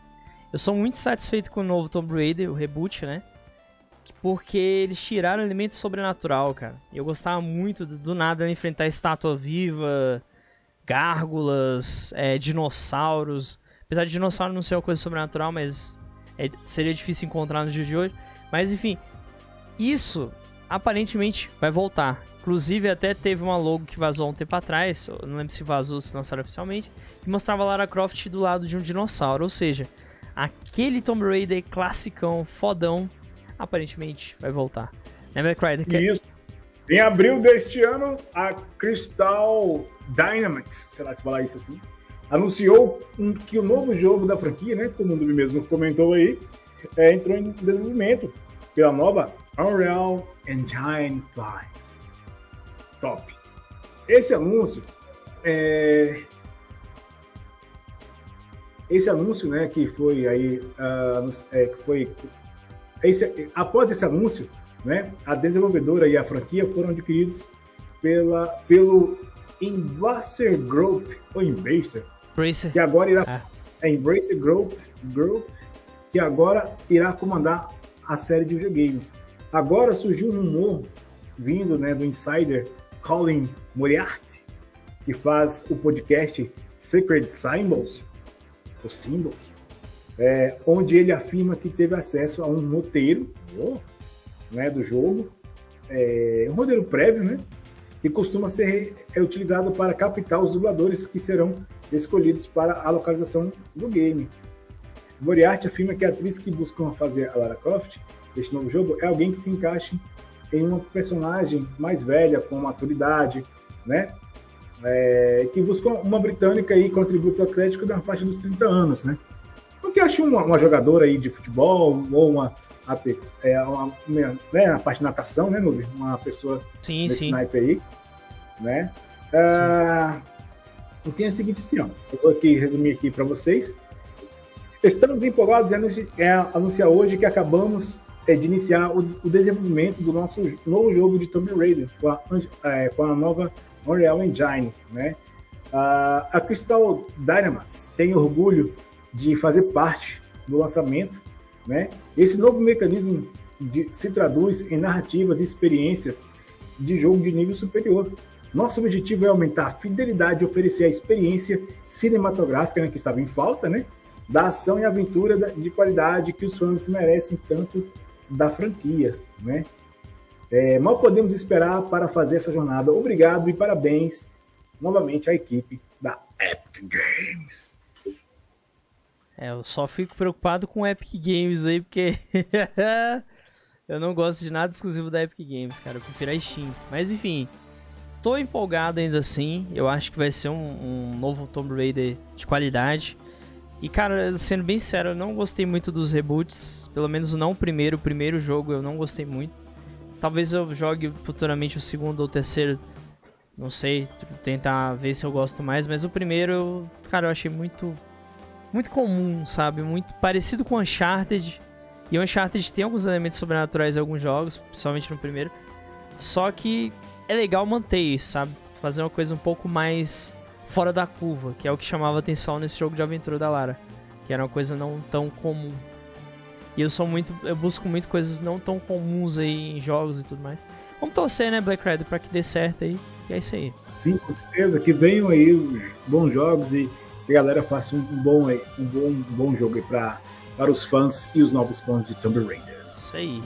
Eu sou muito satisfeito com o novo Tomb Raider, o reboot, né? Porque eles tiraram elemento sobrenatural, cara. Eu gostava muito do, do nada enfrentar estátua viva, gárgulas, é, dinossauros. Apesar de dinossauro não ser uma coisa sobrenatural, mas é, seria difícil encontrar no dia de hoje. Mas enfim, isso aparentemente vai voltar. Inclusive, até teve uma logo que vazou um tempo atrás, não lembro se vazou, se lançaram oficialmente, que mostrava Lara Croft do lado de um dinossauro. Ou seja, aquele Tomb Raider classicão, fodão, aparentemente vai voltar. Né. Isso. Em abril deste ano, a Crystal Dynamics, será que falar isso assim? Anunciou que o novo jogo da franquia, né, como o Dubi mesmo comentou aí, é, entrou em desenvolvimento pela nova Unreal Engine 5 top. Esse anúncio é... esse anúncio, né, que foi aí, uh, é, que foi esse, após esse anúncio, né, a desenvolvedora e a franquia foram adquiridos pela pelo Embracer Group ou Embracer, Embracer. que agora irá ah. é Embracer Group, Group que agora irá comandar a série de videogames. Agora surgiu um rumor vindo, né, do insider Colin Moriarty, que faz o podcast Secret Symbols, os Symbols, é, onde ele afirma que teve acesso a um roteiro né, do jogo, é, um roteiro prévio, né, que costuma ser é, utilizado para captar os dubladores que serão escolhidos para a localização do game. Moriarty afirma que a atriz que busca fazer a Lara Croft deste novo jogo é alguém que se encaixe tem uma personagem mais velha, com maturidade, né? É, que busca uma britânica aí com atributos atléticos da faixa dos 30 anos, né? O que acho uma, uma jogadora aí de futebol ou uma, é, uma, uma né, a parte de natação, né, Nubi? Uma pessoa sim, desse sim. naipe aí, né? Ah, e tem a seguinte assim, ó, eu vou aqui resumir aqui para vocês. Estamos empolgados em anunciar hoje que acabamos é de iniciar o, o, desenvolvimento do nosso novo jogo de Tomb Raider com a, é, com a nova Unreal Engine, né? Uh, a Crystal Dynamics tem orgulho de fazer parte do lançamento, né? Esse novo mecanismo de, se traduz em narrativas e experiências de jogo de nível superior. Nosso objetivo é aumentar a fidelidade e oferecer a experiência cinematográfica né, que estava em falta, né? Da ação e aventura de qualidade que os fãs merecem tanto da franquia, né? É, mal podemos esperar para fazer essa jornada. Obrigado e parabéns novamente à equipe da Epic Games. É, eu só fico preocupado com Epic Games aí, porque <laughs> eu não gosto de nada exclusivo da Epic Games, cara. Eu prefiro a Steam. Mas enfim, tô empolgado ainda assim. Eu acho que vai ser um, um novo Tomb Raider de qualidade. E cara, sendo bem sério, eu não gostei muito dos reboots. Pelo menos não o primeiro. O primeiro jogo eu não gostei muito. Talvez eu jogue futuramente o segundo ou terceiro. Não sei, tipo, tentar ver se eu gosto mais. Mas o primeiro, cara, eu achei muito. Muito comum, sabe? Muito parecido com Uncharted. E Uncharted tem alguns elementos sobrenaturais em alguns jogos, principalmente no primeiro. Só que é legal manter isso, sabe? Fazer uma coisa um pouco mais fora da curva, que é o que chamava atenção nesse jogo de aventura da Lara, que era uma coisa não tão comum. E eu sou muito, eu busco muito coisas não tão comuns aí em jogos e tudo mais. Vamos torcer, né, Black Red, para que dê certo aí. E é isso aí. Sim, com certeza que venham aí bons jogos e que a galera faça um bom, um bom, um bom jogo aí para para os fãs e os novos fãs de Tomb Raider. Isso aí.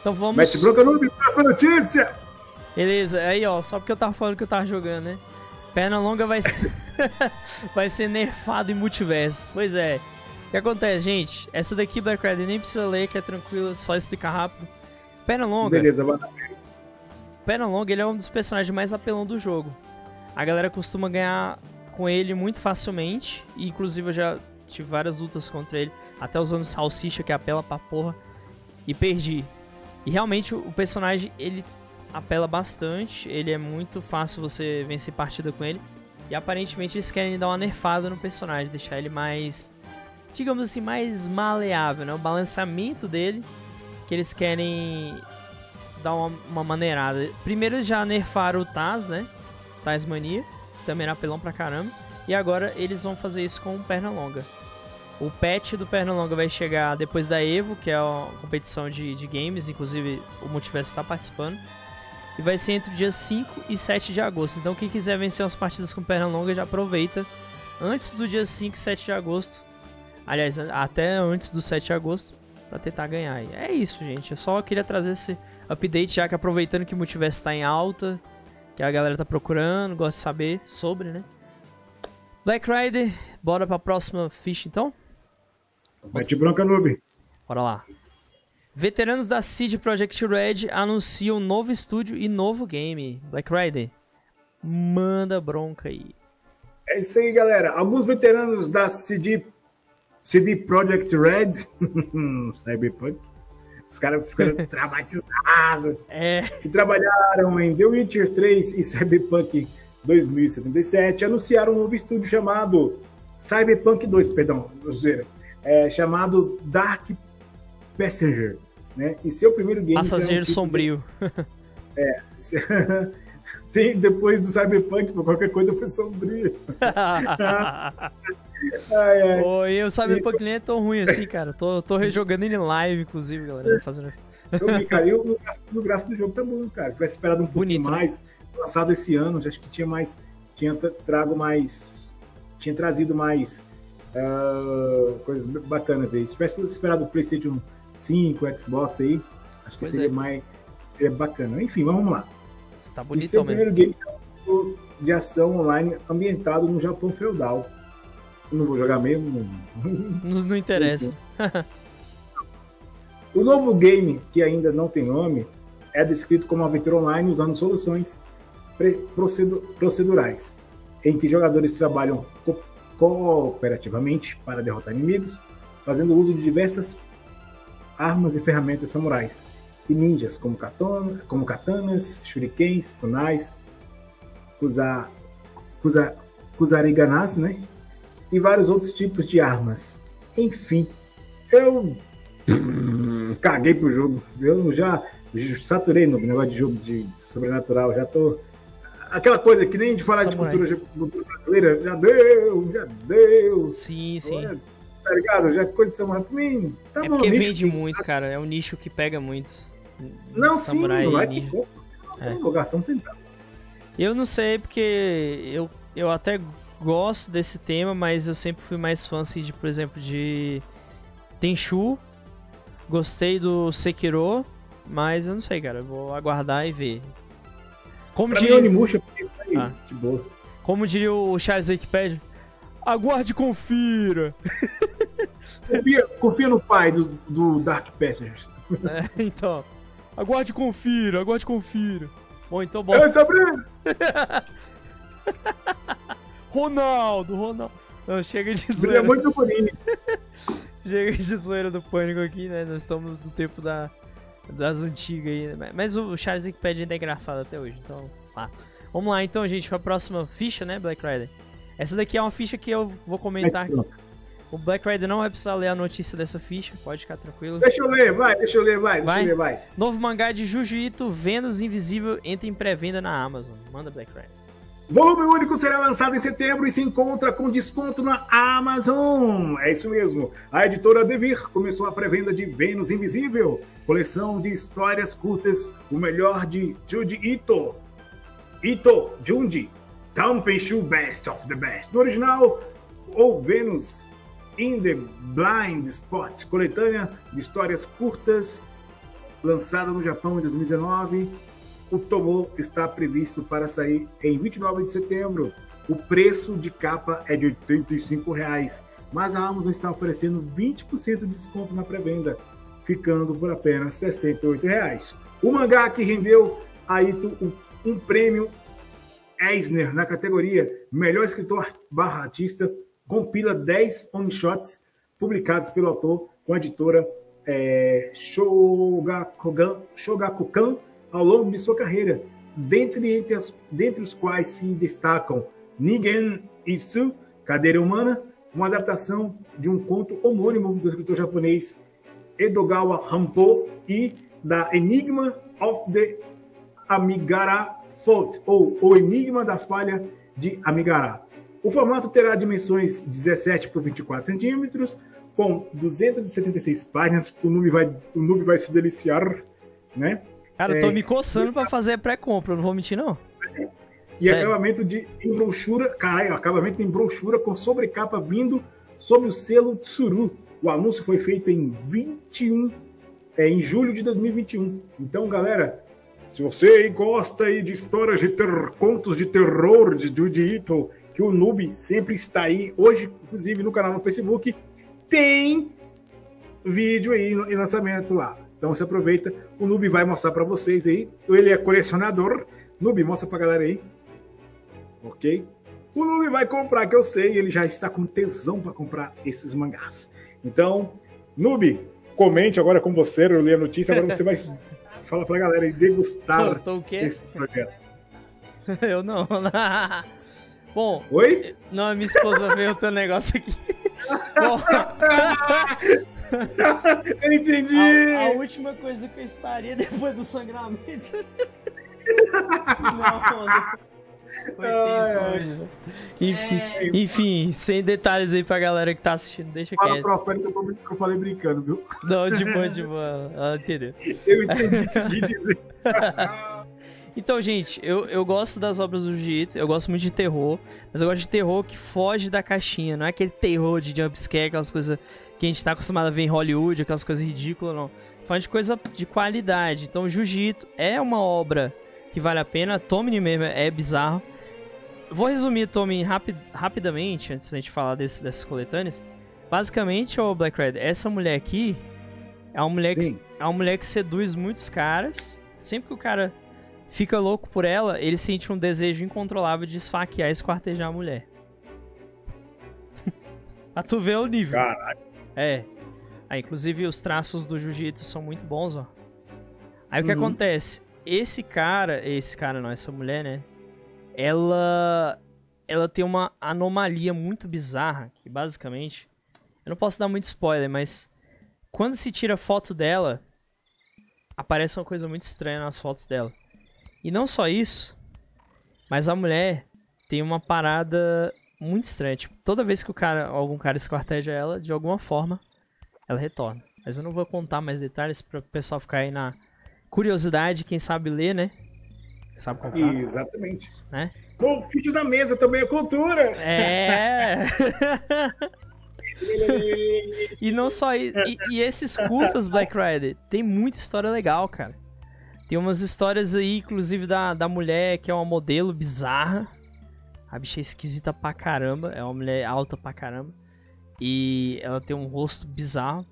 Então vamos. Mete bronca no próxima notícia! Beleza, aí ó, só porque eu tava falando que eu tava jogando, né? Perna longa vai ser, <laughs> vai ser nerfado em multiverso. Pois é. O que acontece, gente? Essa daqui, Black Rider, nem precisa ler, que é tranquilo, só explicar rápido. Perna longa. Beleza, vai. Perna longa, ele é um dos personagens mais apelão do jogo. A galera costuma ganhar com ele muito facilmente. E inclusive eu já tive várias lutas contra ele. Até usando salsicha, que apela pra porra. E perdi. E realmente o personagem ele apela bastante, ele é muito fácil você vencer partida com ele. E aparentemente eles querem dar uma nerfada no personagem, deixar ele mais, digamos assim, mais maleável, né? O balanceamento dele que eles querem dar uma, uma maneirada. Primeiro já nerfaram o Taz, né? Taz Mania, também era apelão pra caramba. E agora eles vão fazer isso com o Pernalonga. O patch do Pernalonga vai chegar depois da EVO, que é a competição de, de games, inclusive o Multiverso está participando. E vai ser entre o dia 5 e 7 de agosto. Então quem quiser vencer umas partidas com Pernalonga já aproveita antes do dia 5 e 7 de agosto. Aliás, até antes do 7 de agosto para tentar ganhar. É isso, gente. Eu só queria trazer esse update já que aproveitando que o Multiverso está em alta, que a galera tá procurando, gosta de saber sobre, né? Black Rider, bora pra próxima ficha então? Mete bronca, noob. Bora lá. Veteranos da CD Projekt Red anunciam novo estúdio e novo game. Black Rider, manda bronca aí. É isso aí, galera. Alguns veteranos da CD, CD Projekt Red, <laughs> Cyberpunk, os caras ficaram <laughs> traumatizados. É. Que trabalharam em The Witcher 3 e Cyberpunk 2077, anunciaram um novo estúdio chamado Cyberpunk 2, perdão, é, chamado Dark Passenger, né? E seu primeiro game... Passageiro um sombrio. É. <laughs> Tem, depois do Cyberpunk, qualquer coisa foi sombrio. <laughs> ai, ai. Eu Cyberpunk nem é tão ruim assim, cara. Tô, tô rejogando ele em live, inclusive, galera. Fazendo... Eu vi, cara, e o, gráfico do jogo tá bom, cara. Tivesse esperado um pouquinho Bonito, né? mais, né? lançado esse ano, acho que tinha mais. Tinha trago mais. Tinha trazido mais uh, coisas bacanas aí. Se tivesse esperado o PlayStation 5, Xbox aí, acho que pois seria é. mais. Seria bacana. Enfim, vamos lá. Está bonito e seu primeiro game de ação online ambientado no Japão feudal. Não vou jogar mesmo. Não, não interessa. <laughs> o novo game, que ainda não tem nome, é descrito como aventura online usando soluções procedurais, em que jogadores trabalham co cooperativamente para derrotar inimigos, fazendo uso de diversas armas e ferramentas samurais e ninjas, como, katana, como katanas, shurikens, kunais, kusa, kusa, kusariganas, né? E vários outros tipos de armas. Enfim, eu <laughs> caguei pro jogo. Eu já saturei no negócio de jogo de sobrenatural. Já tô. Aquela coisa que nem de falar Samurai. de cultura, cultura brasileira, já deu, já deu. Sim, sim. Olha, tá ligado? Já coisa de samurai pra mim. Tá é bom, porque vende que... muito, cara. É um nicho que pega muito. Não, samurai sim, não vai ter como. É. Eu não sei, porque eu, eu até gosto desse tema, mas eu sempre fui mais fã, assim, de, por exemplo, de Tenchu. Gostei do Sekiro, mas eu não sei, cara. Vou aguardar e ver. Como pra diria... mim, Onimusha, ah. de boa. Como diria o Charles Wikipedia, aguarde e confira. confia, confia no pai do, do Dark Passengers. <laughs> É, então. Aguarde e confira, aguarde e confira. Bom, então bom. É, Sabrina! <laughs> Ronaldo, Ronaldo. Não, chega de zoeira. É muito bonito. <laughs> chega de zoeira do pânico aqui, né? Nós estamos no tempo da, das antigas aí. Né? Mas o Charles Wikipedia ainda é engraçado até hoje, então. Lá. Vamos lá então, gente, pra próxima ficha, né, Black Rider? Essa daqui é uma ficha que eu vou comentar. O Black Rider não vai precisar ler a notícia dessa ficha, pode ficar tranquilo. Deixa eu ler, vai, deixa eu ler, vai, vai. deixa eu ler, vai. Novo mangá de Jujutsu Vênus Invisível entra em pré-venda na Amazon. Manda Black Rider. Volume único será lançado em setembro e se encontra com desconto na Amazon. É isso mesmo. A editora Devir começou a pré-venda de Vênus Invisível, coleção de histórias curtas, o melhor de Juji Ito. Ito Junji, Tanpenshu Best of the Best. No original, ou Vênus in the Blind Spot, coletânea de histórias curtas, lançada no Japão em 2019 o Tomo está previsto para sair em 29 de setembro. O preço de capa é de 85 reais, mas a Amazon está oferecendo 20% de desconto na pré-venda, ficando por apenas 68 reais. O mangá que rendeu a Ito um prêmio Eisner na categoria Melhor Escritor barra Artista compila 10 one-shots publicados pelo autor com a editora é, Shogakukan, Shogakukan ao longo de sua carreira, dentre, entre, as, dentre os quais se destacam Ningen Isu, Cadeira Humana, uma adaptação de um conto homônimo do escritor japonês Edogawa Hampo e da Enigma of the Amigara Fault, ou O Enigma da Falha de Amigara. O formato terá dimensões 17 por 24 centímetros, com 276 páginas. O noob vai, o noob vai se deliciar, né? Cara, eu tô é, me coçando para fazer pré-compra, não vou mentir, não. E Sério? acabamento de em brochura, caralho, acabamento em brochura com sobrecapa vindo sob o selo Tsuru. O anúncio foi feito em 21, é, em julho de 2021. Então, galera, se você gosta aí de histórias de terror, contos de terror de Judy Ito, que o Noob sempre está aí, hoje, inclusive, no canal no Facebook, tem vídeo aí em lançamento lá. Então você aproveita, o Noob vai mostrar para vocês aí. Ele é colecionador. Noob, mostra pra galera aí. Ok? O Noob vai comprar, que eu sei, ele já está com tesão para comprar esses mangás. Então, Noob, comente agora com você, eu li a notícia, agora você vai <laughs> falar pra galera e degustar tô, tô esse projeto. <laughs> eu não. <laughs> Bom, Oi? Não, minha esposa veio o teu negócio aqui. Bom, <laughs> eu entendi! A, a, última coisa que eu estaria <laughs> depois do sangramento. não, foi tenso hoje. Né? Enfim, é... enfim, sem detalhes aí pra galera que tá assistindo, deixa Fala quieto. Fala pro que eu falei brincando, viu? Não, de boa, de boa. Ela entendeu. Eu entendi o que dizer. Então, gente, eu, eu gosto das obras do Jito, eu gosto muito de terror, mas eu gosto de terror que foge da caixinha, não é aquele terror de jumpscare, aquelas coisas que a gente tá acostumado a ver em Hollywood, aquelas coisas ridículas, não. Faz de coisa de qualidade. Então, Jiu-Jitsu é uma obra que vale a pena. Tommy mesmo é bizarro. Vou resumir Tommy rapid, rapidamente, antes da gente falar desse, dessas coletâneas. Basicamente, o Black Red, essa mulher aqui é uma mulher, que, é uma mulher que seduz muitos caras. Sempre que o cara fica louco por ela, ele sente um desejo incontrolável de esfaquear e esquartejar a mulher. <laughs> pra tu ver o nível. Caralho. É. Aí, inclusive, os traços do jiu-jitsu são muito bons, ó. Aí, uhum. o que uhum. acontece? Esse cara... Esse cara não, essa mulher, né? Ela... Ela tem uma anomalia muito bizarra, que basicamente... Eu não posso dar muito spoiler, mas... Quando se tira foto dela, aparece uma coisa muito estranha nas fotos dela. E não só isso, mas a mulher tem uma parada muito estranha. Tipo, toda vez que o cara, algum cara esquarteja ela, de alguma forma, ela retorna. Mas eu não vou contar mais detalhes para o pessoal ficar aí na curiosidade, quem sabe ler, né? sabe comprar. Exatamente. Né? O ficha da mesa também é cultura. É. <laughs> e não só. E, e esses curtas Black Rider tem muita história legal, cara. Tem umas histórias aí, inclusive da, da mulher que é uma modelo bizarra. A bicha é esquisita pra caramba. É uma mulher alta pra caramba. E ela tem um rosto bizarro.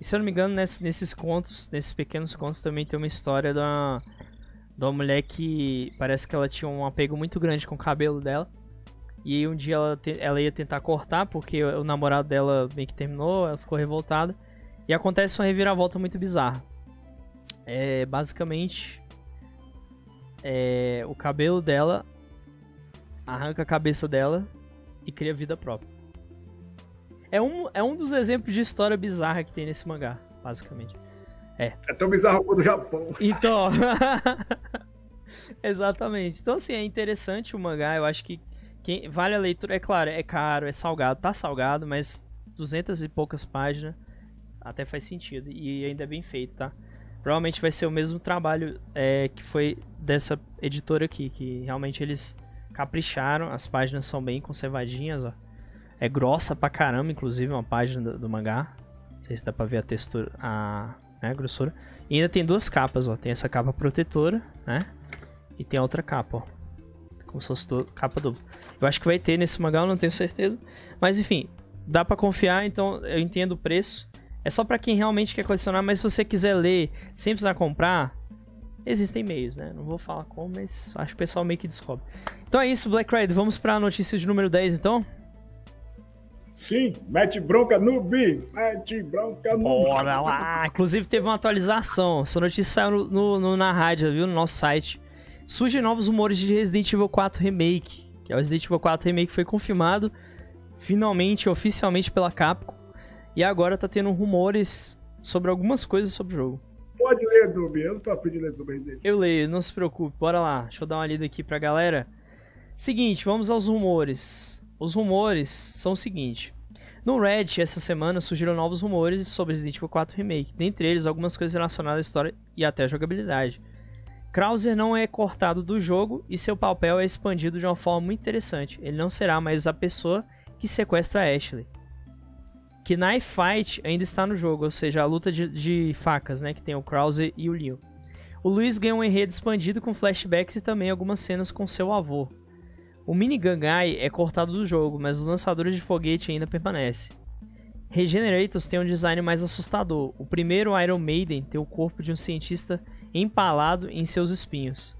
E se eu não me engano, nesse, nesses contos, nesses pequenos contos, também tem uma história da, da mulher que parece que ela tinha um apego muito grande com o cabelo dela. E aí um dia ela, te, ela ia tentar cortar, porque o, o namorado dela meio que terminou, ela ficou revoltada. E acontece uma reviravolta muito bizarra é basicamente é, o cabelo dela arranca a cabeça dela e cria vida própria. É um, é um dos exemplos de história bizarra que tem nesse mangá, basicamente. É. É tão bizarro quanto o Japão. Então. <laughs> <laughs> Exatamente. Então, assim, é interessante o mangá. Eu acho que quem, vale a leitura. É claro, é caro, é salgado. Tá salgado, mas duzentas e poucas páginas até faz sentido. E ainda é bem feito, tá? Provavelmente vai ser o mesmo trabalho é, que foi dessa editora aqui, que realmente eles capricharam, as páginas são bem conservadinhas, ó. É grossa pra caramba, inclusive, uma página do, do mangá. Não sei se dá pra ver a textura, a, né, a grossura. E ainda tem duas capas, ó. Tem essa capa protetora, né? E tem a outra capa, ó. Como se fosse capa dupla. Eu acho que vai ter nesse mangá, eu não tenho certeza. Mas enfim, dá pra confiar, então eu entendo o preço. É só para quem realmente quer colecionar, mas se você quiser ler sem precisar comprar, existem meios, né? Não vou falar como, mas acho que o pessoal meio que descobre. Então é isso, Black Ride. Vamos pra notícia de número 10, então? Sim, mete bronca no B, mete bronca no Bora lá! Inclusive teve uma atualização. Essa notícia saiu no, no, no, na rádio, viu? No nosso site. Surgem novos rumores de Resident Evil 4 Remake. Que é o Resident Evil 4 Remake foi confirmado finalmente, oficialmente pela Capcom. E agora tá tendo rumores sobre algumas coisas sobre o jogo. Pode ler, Dubi. Eu não tô afim de ler sobre Resident Eu leio, não se preocupe. Bora lá. Deixa eu dar uma lida aqui pra galera. Seguinte, vamos aos rumores. Os rumores são o seguinte. No Reddit, essa semana, surgiram novos rumores sobre Resident Evil 4 Remake. Dentre eles, algumas coisas relacionadas à história e até à jogabilidade. Krauser não é cortado do jogo e seu papel é expandido de uma forma muito interessante. Ele não será mais a pessoa que sequestra Ashley. Que Knife Fight ainda está no jogo, ou seja, a luta de, de facas, né, que tem o Krauser e o Leon. O Luiz ganha um enredo expandido com flashbacks e também algumas cenas com seu avô. O Minigun Guy é cortado do jogo, mas os lançadores de foguete ainda permanecem. Regenerators tem um design mais assustador. O primeiro Iron Maiden tem o corpo de um cientista empalado em seus espinhos.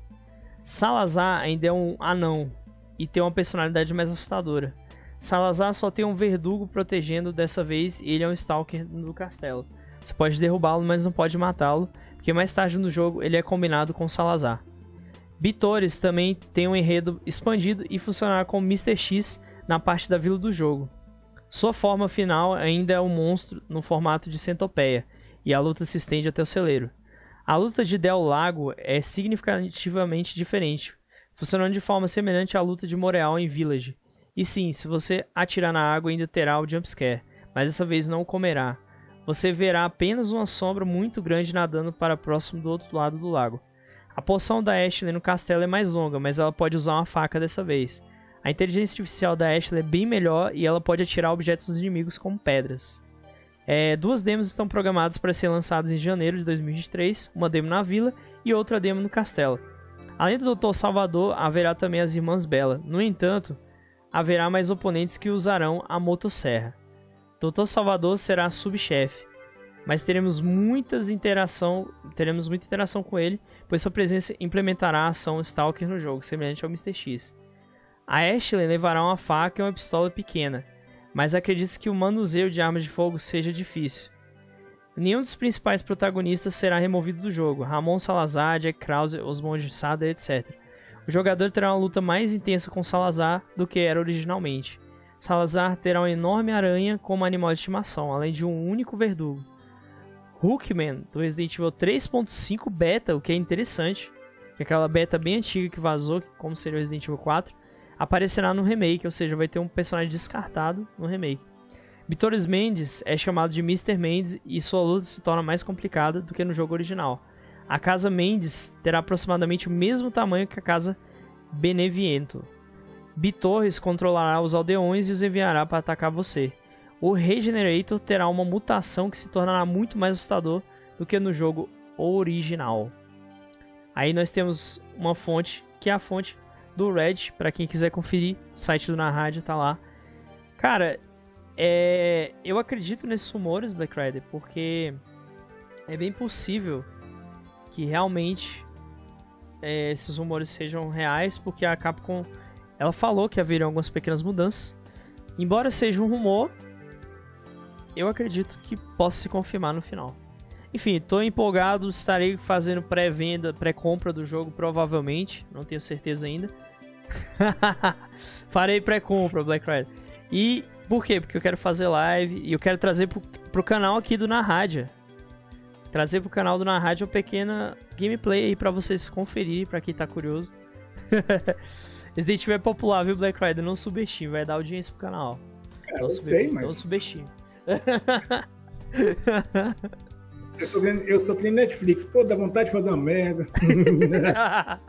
Salazar ainda é um anão e tem uma personalidade mais assustadora. Salazar só tem um verdugo protegendo dessa vez e ele é um stalker do castelo. Você pode derrubá-lo, mas não pode matá-lo, porque mais tarde no jogo ele é combinado com Salazar. Bitores também tem um enredo expandido e funcionará como Mr. X na parte da vila do jogo. Sua forma final ainda é um monstro no formato de centopeia, e a luta se estende até o celeiro. A luta de Del Lago é significativamente diferente, funcionando de forma semelhante à luta de Moreal em Village. E sim, se você atirar na água ainda terá o jumpscare, mas dessa vez não comerá. Você verá apenas uma sombra muito grande nadando para próximo do outro lado do lago. A poção da Ashley no castelo é mais longa, mas ela pode usar uma faca dessa vez. A inteligência artificial da Ashley é bem melhor e ela pode atirar objetos dos inimigos como pedras. É, duas demos estão programadas para ser lançadas em janeiro de 2023, uma demo na vila e outra demo no castelo. Além do Dr. Salvador, haverá também as Irmãs Bela. No entanto, haverá mais oponentes que usarão a motosserra. Dr. Salvador será subchefe, mas teremos muitas interação, teremos muita interação com ele, pois sua presença implementará a ação Stalker no jogo, semelhante ao Mr. X. A Ashley levará uma faca e uma pistola pequena, mas acredita que o manuseio de armas de fogo seja difícil. Nenhum dos principais protagonistas será removido do jogo, Ramon Salazar, Jack Krause, Osmond Sader, etc. O jogador terá uma luta mais intensa com Salazar do que era originalmente. Salazar terá uma enorme aranha como animal de estimação, além de um único verdugo. Hookman, do Resident Evil 3.5 Beta, o que é interessante, que é aquela beta bem antiga que vazou, como seria o Resident Evil 4, aparecerá no remake, ou seja, vai ter um personagem descartado no remake. Vitores Mendes é chamado de Mr. Mendes e sua luta se torna mais complicada do que no jogo original. A casa Mendes terá aproximadamente o mesmo tamanho que a casa Beneviento. Bitorres controlará os aldeões e os enviará para atacar você. O Regenerator terá uma mutação que se tornará muito mais assustador do que no jogo original. Aí nós temos uma fonte, que é a fonte do Red, para quem quiser conferir, o site do Na Rádio tá lá. Cara, é, eu acredito nesses rumores, Black Rider, porque é bem possível que realmente é, esses rumores sejam reais, porque a Capcom ela falou que haveriam algumas pequenas mudanças. Embora seja um rumor, eu acredito que possa se confirmar no final. Enfim, tô empolgado, estarei fazendo pré-venda, pré-compra do jogo provavelmente, não tenho certeza ainda. <laughs> Farei pré-compra, Black Rider. E por quê? Porque eu quero fazer live e eu quero trazer pro, pro canal aqui do Na Rádio. Trazer pro canal do Na Rádio uma pequena gameplay aí pra vocês conferirem, pra quem tá curioso. <laughs> Resident Evil é popular, viu, Black Rider? Não subestime, vai dar audiência pro canal. Cara, não, eu sei, mas... não subestime. <laughs> eu, sou, eu sou Netflix, pô, dá vontade de fazer uma merda. <laughs>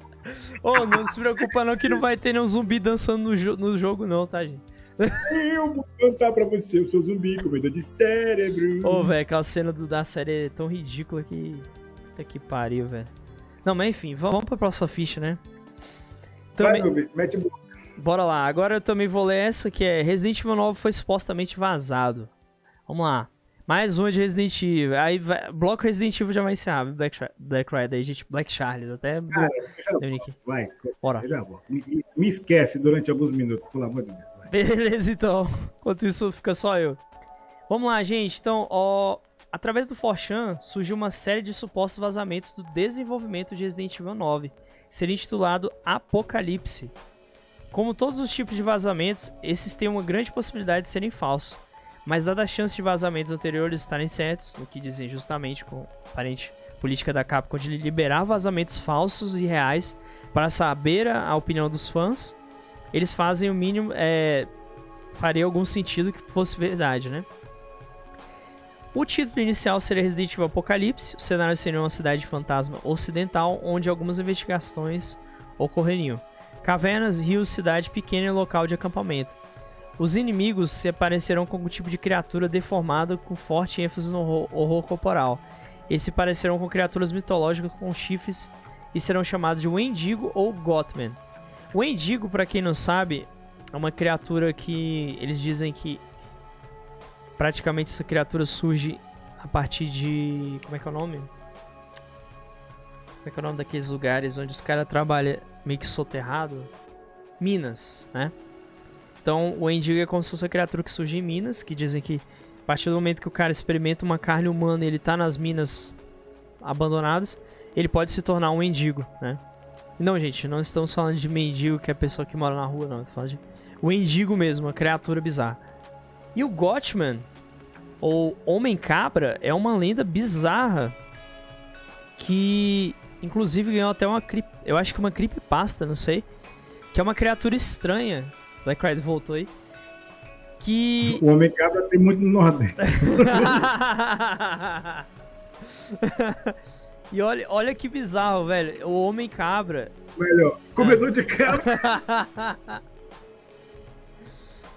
Ô, oh, não se preocupa não que não vai ter nenhum zumbi dançando no, jo no jogo não, tá, gente? Eu vou cantar pra você, eu sou zumbi, comida de cérebro. Ô, velho, aquela cena do, da série é tão ridícula que... Puta que pariu, velho. Não, mas enfim, vamos pra próxima ficha, né? Também... Vai, mete Bora lá, agora eu também vou ler essa que é Resident Evil 9 foi supostamente vazado. Vamos lá. Mais uma de Resident Evil. Aí vai, bloco Resident Evil já vai encerrar. Black, Black Rider, gente. Black Charles, até. Cara, vai, Bora. Me, me, esquece durante alguns minutos, pelo amor de Deus. Beleza, então. Enquanto isso, fica só eu. Vamos lá, gente. Então, ó, através do Forchan surgiu uma série de supostos vazamentos do desenvolvimento de Resident Evil 9, seria intitulado Apocalipse. Como todos os tipos de vazamentos, esses têm uma grande possibilidade de serem falsos. Mas dada a chance de vazamentos anteriores estarem certos, no que dizem justamente com a aparente política da Capcom de liberar vazamentos falsos e reais para saber a opinião dos fãs, eles fazem o mínimo, é, faria algum sentido que fosse verdade, né? O título inicial seria Resident Evil Apocalipse, o cenário seria uma cidade fantasma ocidental, onde algumas investigações ocorreriam. Cavernas, rios, cidade pequena e local de acampamento. Os inimigos se aparecerão como um tipo de criatura deformada com forte ênfase no horror, horror corporal. Eles se parecerão com criaturas mitológicas com chifres e serão chamados de Wendigo ou Gothman. O Wendigo, para quem não sabe, é uma criatura que eles dizem que praticamente essa criatura surge a partir de. Como é que é o nome? Como é que é o nome daqueles lugares onde os caras trabalham meio que soterrado? Minas, né? Então o Endigo é como se fosse uma criatura que surge em Minas, que dizem que a partir do momento que o cara experimenta uma carne humana e ele tá nas minas abandonadas, ele pode se tornar um mendigo, né? Não, gente, não estamos falando de mendigo que é a pessoa que mora na rua, não. Estamos falando de o mendigo mesmo, uma criatura bizarra. E o Gotchman, ou Homem-Cabra, é uma lenda bizarra que, inclusive, ganhou até uma eu acho que uma creepypasta, não sei, que é uma criatura estranha. Black Rider voltou aí. Que... O Homem-Cabra tem muito no Nordeste. <laughs> <laughs> e olha, olha que bizarro, velho. O Homem-Cabra... Melhor, comedor de cabra. <laughs>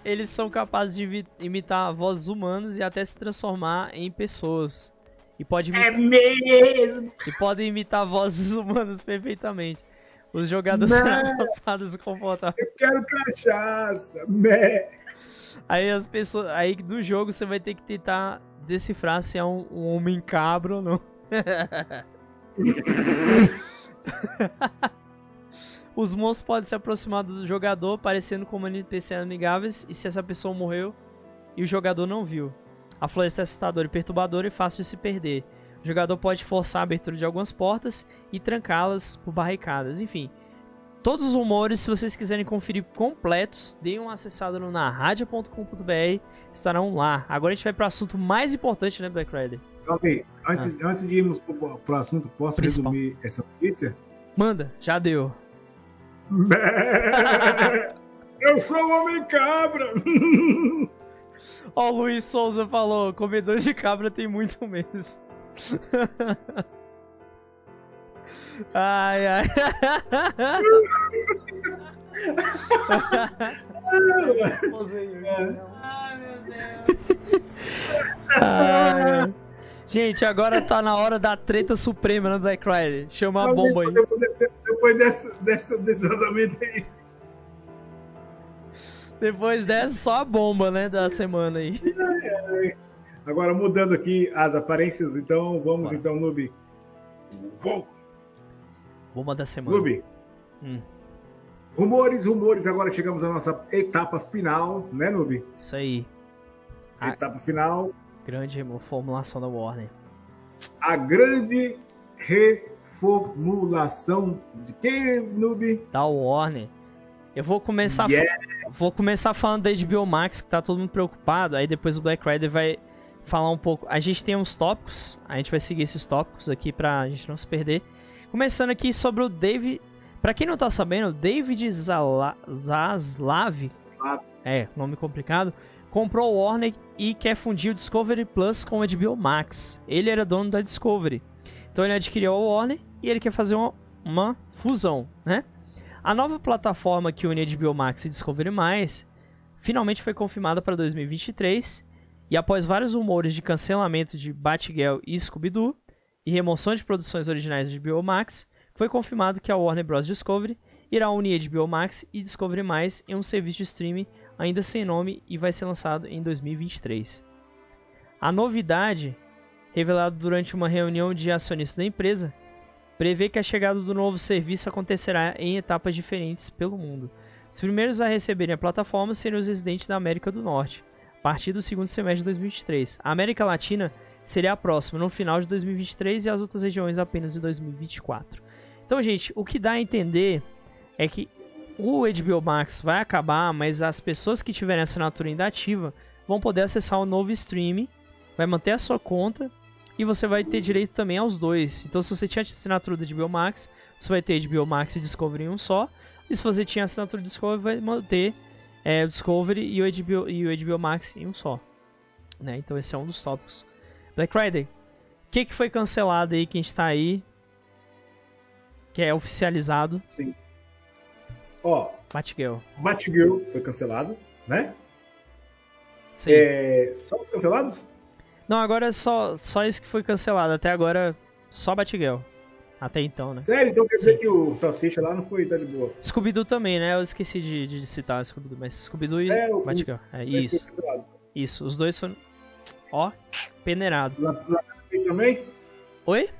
eles são capazes de imitar vozes humanas e até se transformar em pessoas. E pode imitar... É mesmo! E podem imitar vozes humanas perfeitamente. Os jogadores serão forçados comportar. Eu quero cachaça! Mé. Aí as pessoas. Aí no jogo você vai ter que tentar decifrar se é um, um homem cabra ou não. <laughs> <laughs> Os monstros podem se aproximar do jogador, parecendo como NPC amigáveis, e se essa pessoa morreu e o jogador não viu. A floresta é assustadora e perturbadora e fácil de se perder. O jogador pode forçar a abertura de algumas portas e trancá-las por barricadas. Enfim, todos os rumores, se vocês quiserem conferir completos, deem uma acessada no narradia.com.br, estarão lá. Agora a gente vai para o assunto mais importante, né, Black Rider? Ok, antes, ah. antes de irmos para o assunto, posso Principal. resumir essa notícia? Manda, já deu. <laughs> Eu sou o homem cabra. <laughs> Ó, o Luiz Souza falou: comedor de cabra tem muito mesmo. <laughs> ai, ai. ai, meu Deus. Ai. Gente, agora tá na hora da treta suprema, né, Black Rider? Chama a bomba aí. Depois, desse, desse, desse vazamento aí. Depois dessa, só a bomba, né, da semana aí. Agora, mudando aqui as aparências, então, vamos então. Uou! Bomba da semana. Nubi. Hum. Rumores, rumores, agora chegamos à nossa etapa final, né, Nubi? Isso aí. Etapa final grande reformulação da Warner. A grande reformulação de quem, noob? Da Warner. Eu vou começar yeah. vou começar falando da HBO Max, que tá todo mundo preocupado, aí depois o Black Rider vai falar um pouco. A gente tem uns tópicos, a gente vai seguir esses tópicos aqui pra gente não se perder. Começando aqui sobre o David, para quem não tá sabendo, David. Zaslav, é, nome complicado, comprou o Warner e quer fundir o Discovery Plus com o HBO Max. Ele era dono da Discovery. Então ele adquiriu o Warner e ele quer fazer uma, uma fusão, né? A nova plataforma que une HBO Max e Discovery finalmente foi confirmada para 2023 e após vários rumores de cancelamento de Batgirl e Scooby-Doo e remoção de produções originais de HBO Max, foi confirmado que a Warner Bros. Discovery irá unir HBO Max e Discovery em um serviço de streaming ainda sem nome e vai ser lançado em 2023. A novidade, revelada durante uma reunião de acionistas da empresa, prevê que a chegada do novo serviço acontecerá em etapas diferentes pelo mundo. Os primeiros a receberem a plataforma seriam os residentes da América do Norte, a partir do segundo semestre de 2023. A América Latina seria a próxima, no final de 2023, e as outras regiões apenas em 2024. Então, gente, o que dá a entender é que o HBO Max vai acabar, mas as pessoas que tiverem assinatura ainda ativa vão poder acessar o novo streaming, vai manter a sua conta e você vai ter direito também aos dois. Então, se você tinha assinatura do HBO Max, você vai ter HBO Max e Discovery em um só. E se você tinha assinatura do Discovery, vai manter é, o Discovery e o, HBO, e o HBO Max em um só. Né? Então, esse é um dos tópicos. Black Friday. O que, que foi cancelado aí, quem está aí? Que é oficializado. Sim. Ó, Batgirl. Batgirl foi cancelado, né? Sim. É, só os cancelados? Não, agora é só, só isso que foi cancelado. Até agora, só Batgirl. Até então, né? Sério? Então quer dizer que o Salsicha lá não foi, tá de boa. Scooby-Doo também, né? Eu esqueci de, de citar Scooby-Doo, mas Scooby-Doo e É, o- Batgirl. É, isso, isso. Os dois foram... Ó, peneirado. La- Lanterna Verde também? Oi?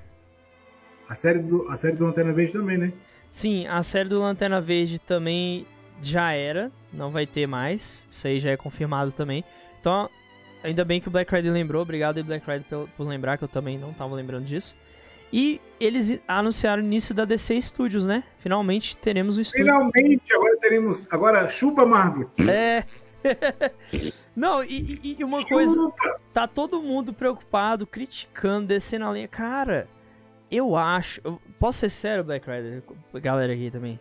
A série do, a série do Lanterna Verde também, né? Sim, a série do Lanterna Verde também já era. Não vai ter mais. Isso aí já é confirmado também. Então, ainda bem que o Black Friday lembrou. Obrigado aí, Black Friday, por, por lembrar, que eu também não tava lembrando disso. E eles anunciaram o início da DC Studios, né? Finalmente teremos um estúdio. Finalmente, agora teremos. Agora, chupa Marvel. É. <laughs> Não, e, e- uma coisa, Chupa. tá todo mundo preocupado, criticando, descendo a linha. Cara, eu acho. eu- posso ser sério, Black Rider? Galera aqui também.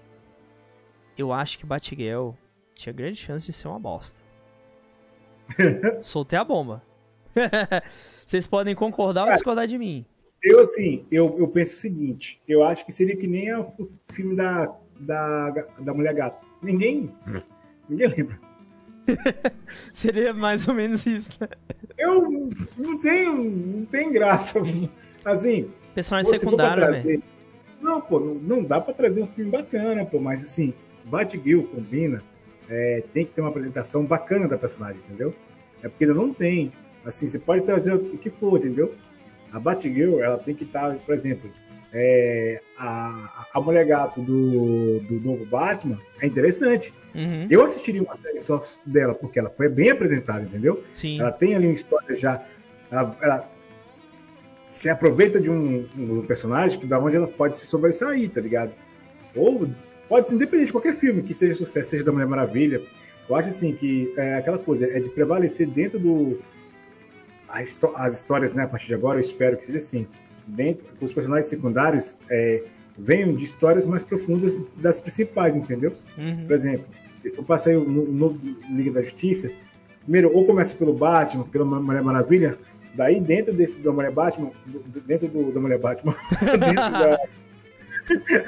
Eu acho que Batgirl tinha grande chance de ser uma bosta. <laughs> Soltei a bomba. <laughs> Vocês podem concordar ou discordar de mim. Eu, assim, eu, eu penso o seguinte: eu acho que seria que nem o filme da, da, da Mulher Gato. Ninguém. <laughs> Ninguém lembra. Seria mais ou menos isso, né? Eu não tenho. Não tem graça. Assim, Personagem Pô, for pra secundário, velho. trazer- Não, pô, não, não dá pra trazer um filme bacana, pô, mas assim, Batgirl combina, é, tem que ter uma apresentação bacana da personagem, entendeu? É porque ele não tem. Assim, você pode trazer o que for, entendeu? A Batgirl, ela tem que estar, por exemplo, é, a, a mulher gato do, do novo Batman é interessante. Uhum, Eu assistiria uma série só dela, porque ela foi bem apresentada, entendeu? sim. Ela tem ali uma história já. Ela, ela se aproveita de um, um personagem que da onde ela pode se sobressair, tá ligado? Ou pode ser independente de qualquer filme que seja sucesso, seja da Mulher Maravilha. Eu acho assim que é aquela coisa, é de prevalecer dentro do. as histórias, né, a partir de agora, eu espero que seja assim. Dentro, os personagens secundários é, venham de histórias mais profundas das principais, entendeu? Uhum. Por exemplo, se eu o no- novo Liga da Justiça, primeiro ou começa pelo Batman, pela Mulher Maravilha, daí dentro desse da Mulher Batman, do- dentro do, da Mulher Batman, <laughs> dentro da,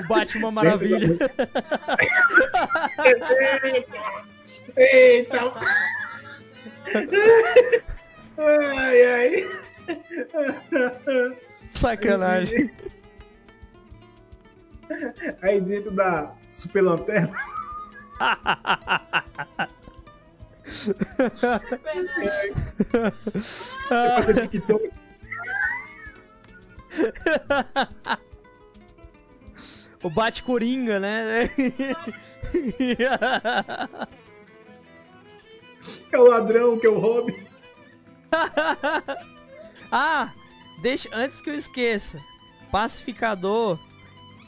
O <laughs> Batman Maravilha. <laughs> Eita! Ai, ai. Sacanagem. Aí dentro da Super Lanterna. Você faz TikTok. O Bate Coringa, né? <laughs> É o ladrão, que é o Robin. <laughs> ah, deixa antes que eu esqueça. Pacificador,